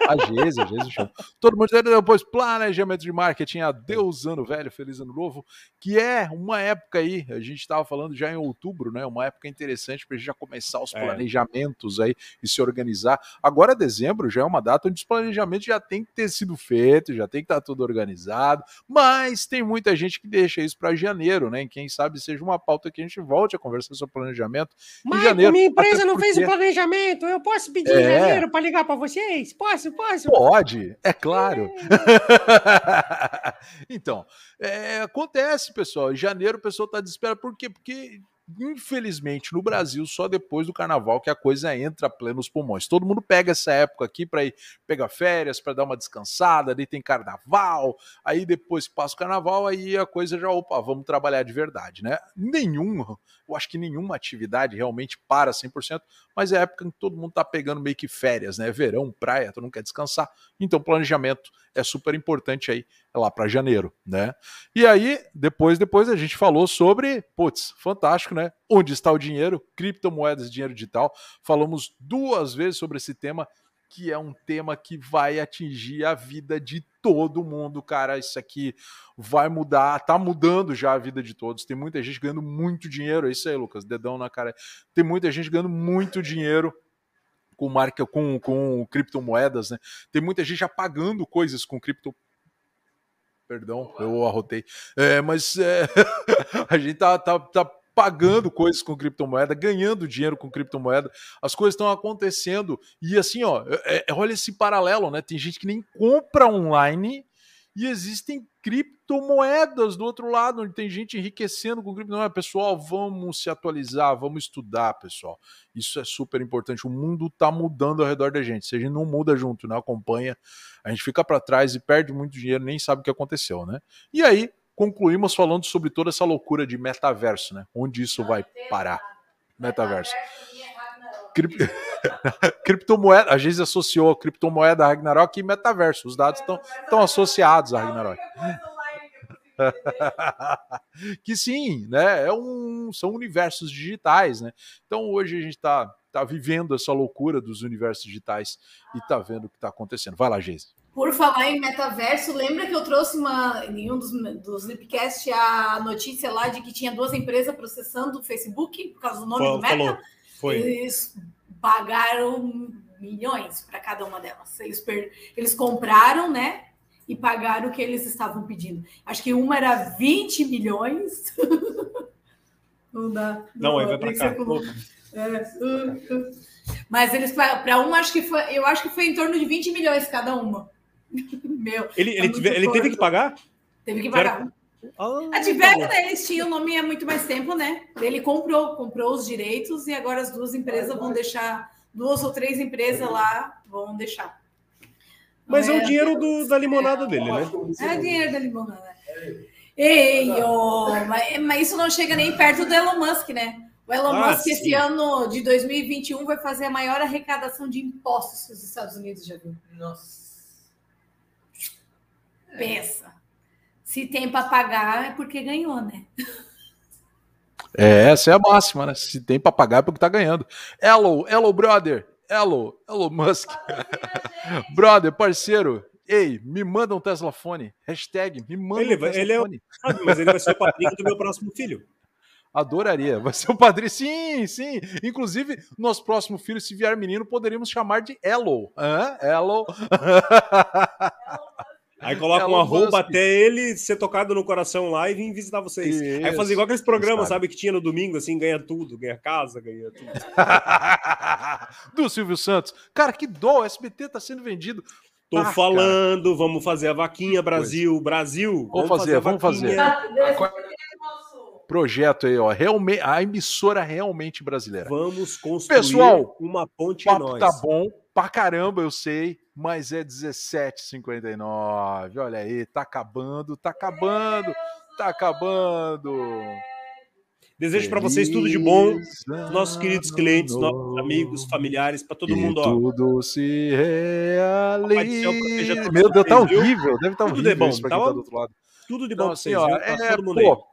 a Geise, a Geise chamou. Todo mundo depois planejamento de marketing, adeus ano velho, feliz ano novo, que é uma época aí, a gente estava falando já em outubro, né? Uma época interessante para a gente já começar os é. planejamentos aí e se organizar. Agora dezembro já é uma data onde os planejamentos já tem que ter sido feitos, já tem que estar tá tudo organizado, mas tem muita gente que deixa isso para janeiro, né? Quem sabe seja uma pauta que a gente volte a conversar sobre planejamento. Mas janeiro, minha empresa não porque... fez o planejamento. Eu posso pedir é... em janeiro para ligar para vocês? Posso, posso? Pode, é claro. É. [LAUGHS] então, é, acontece, pessoal. Em janeiro o pessoal está desesperado. Por quê? Porque infelizmente, no Brasil, só depois do carnaval que a coisa entra plenos pulmões. Todo mundo pega essa época aqui para ir pegar férias, para dar uma descansada, ali tem carnaval, aí depois passa o carnaval, aí a coisa já, opa, vamos trabalhar de verdade, né? Nenhum, eu acho que nenhuma atividade realmente para 100%, mas é a época em que todo mundo tá pegando meio que férias, né? Verão, praia, todo mundo quer descansar. Então, planejamento é super importante aí lá para janeiro, né? E aí, depois, depois a gente falou sobre, putz, fantástico, né? Onde está o dinheiro? Criptomoedas, dinheiro digital. Falamos duas vezes sobre esse tema, que é um tema que vai atingir a vida de todo mundo, cara. Isso aqui vai mudar, tá mudando já a vida de todos. Tem muita gente ganhando muito dinheiro, é isso aí, Lucas, dedão na cara. Tem muita gente ganhando muito dinheiro com marca com, com criptomoedas, né? Tem muita gente apagando coisas com cripto Perdão, eu arrotei. É, mas é, [LAUGHS] a gente tá, tá, tá pagando coisas com criptomoeda, ganhando dinheiro com criptomoeda, as coisas estão acontecendo. E assim, ó, é, é, olha esse paralelo, né? Tem gente que nem compra online e existem criptomoedas do outro lado, onde tem gente enriquecendo com criptomoedas. Pessoal, vamos se atualizar, vamos estudar, pessoal. Isso é super importante. O mundo está mudando ao redor da gente. Se a gente não muda junto, não acompanha, a gente fica para trás e perde muito dinheiro, nem sabe o que aconteceu, né? E aí, concluímos falando sobre toda essa loucura de metaverso, né? Onde isso vai parar? Metaverso. [LAUGHS] criptomoeda, a gente associou criptomoeda a Ragnarok e metaverso. Os dados estão associados a Ragnarok. [LAUGHS] que sim, né? É um, são universos digitais, né? Então hoje a gente está tá vivendo essa loucura dos universos digitais e está vendo o que está acontecendo. Vai lá, Geise. Por falar em metaverso, lembra que eu trouxe uma, em um dos, dos Lipcast a notícia lá de que tinha duas empresas processando o Facebook por causa do nome falou, do Meta? Falou. Foi. Eles pagaram milhões para cada uma delas. Eles, per... eles compraram, né? E pagaram o que eles estavam pedindo. Acho que uma era 20 milhões. [LAUGHS] não dá. Não, aí vai para cá. É, uh, uh. Mas eles para uma acho que foi, eu acho que foi em torno de 20 milhões cada uma. [LAUGHS] Meu. Ele, ele, tive, ele teve que pagar? Teve que pagar. Ah, a Tiveram, né, eles tinham o nome há muito mais tempo, né? Ele comprou, comprou os direitos e agora as duas empresas vão deixar, duas ou três empresas lá vão deixar. Mas é, é o dinheiro do, da limonada dele, né? É o dinheiro da limonada. Ei, oh, mas, mas, isso não chega nem perto do Elon Musk, né? O Elon ah, Musk, sim. esse ano de 2021, vai fazer a maior arrecadação de impostos que os Estados Unidos já viu. Nossa. Pensa. Se tem para pagar é porque ganhou, né? É, essa é a máxima, né? Se tem para pagar é porque tá ganhando. Hello, hello, brother. Hello, hello, Musk. [LAUGHS] brother, parceiro. Ei, me manda um Tesla Fone. Hashtag, me manda ele, um Tesla ele Fone. É o... mas ele vai ser o padrinho do meu próximo filho. [LAUGHS] Adoraria. Vai ser o padrinho. Sim, sim. Inclusive, nosso próximo filho, se vier menino, poderíamos chamar de Elo. Hã? Elo. [LAUGHS] Aí [LAUGHS] coloca um arroba até ele ser tocado no coração lá e vir visitar vocês. Isso, Aí fazer igual aqueles programas, sabe, que tinha no domingo, assim, ganha tudo, ganha casa, ganha tudo. [LAUGHS] Do Silvio Santos. Cara, que dó, o SBT tá sendo vendido. Tô ah, falando, cara. vamos fazer a vaquinha, Brasil, pois. Brasil. Vamos, vamos fazer, vamos fazer. Projeto aí, ó, realmente, a emissora realmente brasileira. Vamos construir Pessoal, uma ponte papo nós. tá bom pra caramba, eu sei mas é 17,59. Olha aí, tá acabando, tá acabando, tá acabando. Desejo para vocês tudo de bom, nossos queridos clientes, nossos amigos, familiares, para todo mundo. Ó. Tudo se realiza. Meu Deus, tá horrível. Deve estar tá horrível. Tudo de bom, tá, tá, do outro lado. Tudo de bom então, assim, ó, é, todo mundo pô,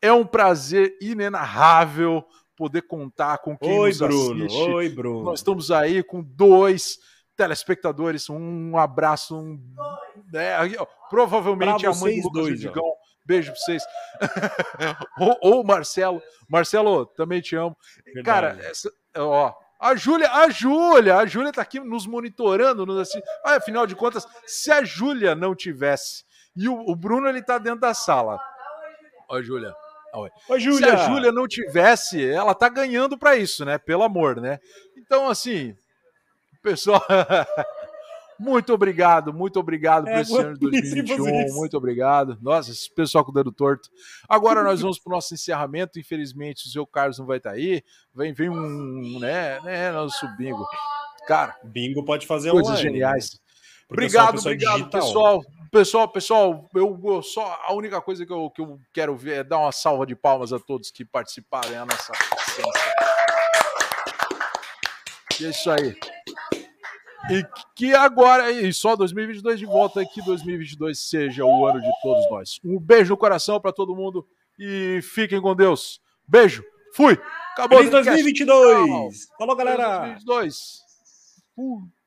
É um prazer inenarrável poder contar com quem Oi, nos Bruno. assiste. Oi, Bruno. Nós estamos aí com dois telespectadores. Um abraço, um, né, provavelmente a mãe do Lucas dois, Digão. Beijo pra vocês. [LAUGHS] ou, ou Marcelo. Marcelo, também te amo. Verdade. Cara, essa, ó, a Júlia, a Júlia, a Júlia tá aqui nos monitorando, nos assim. Ah, afinal de contas, se a Júlia não tivesse e o, o Bruno ele tá dentro da sala. Ó, Júlia. Oi. Se Júlia. a Júlia não tivesse, ela tá ganhando para isso, né? Pelo amor, né? Então, assim, pessoal, [LAUGHS] muito obrigado, muito obrigado por É, esse ano de por isso que 2021. fazer isso. Muito obrigado. Nossa, esse pessoal com o dedo torto. Agora nós [LAUGHS] vamos pro nosso encerramento. Infelizmente, o seu Carlos não vai estar aí. Vem, vem um, né, né, nosso bingo. Cara, Bingo pode fazer coisas online, geniais. né? Uma Obrigado, obrigado, digital. pessoal. Pessoal, pessoal, eu, eu só a única coisa que eu, que eu quero ver é dar uma salva de palmas a todos que participaram da nossa paciência. É isso aí. E que agora, e só 2022 de volta, e que 2022 seja o ano de todos nós. Um beijo no coração para todo mundo e fiquem com Deus. Beijo, fui. Acabou. Feliz o Dreamcast. 2022! Tchau. Falou, galera! Feliz 2022. Fui.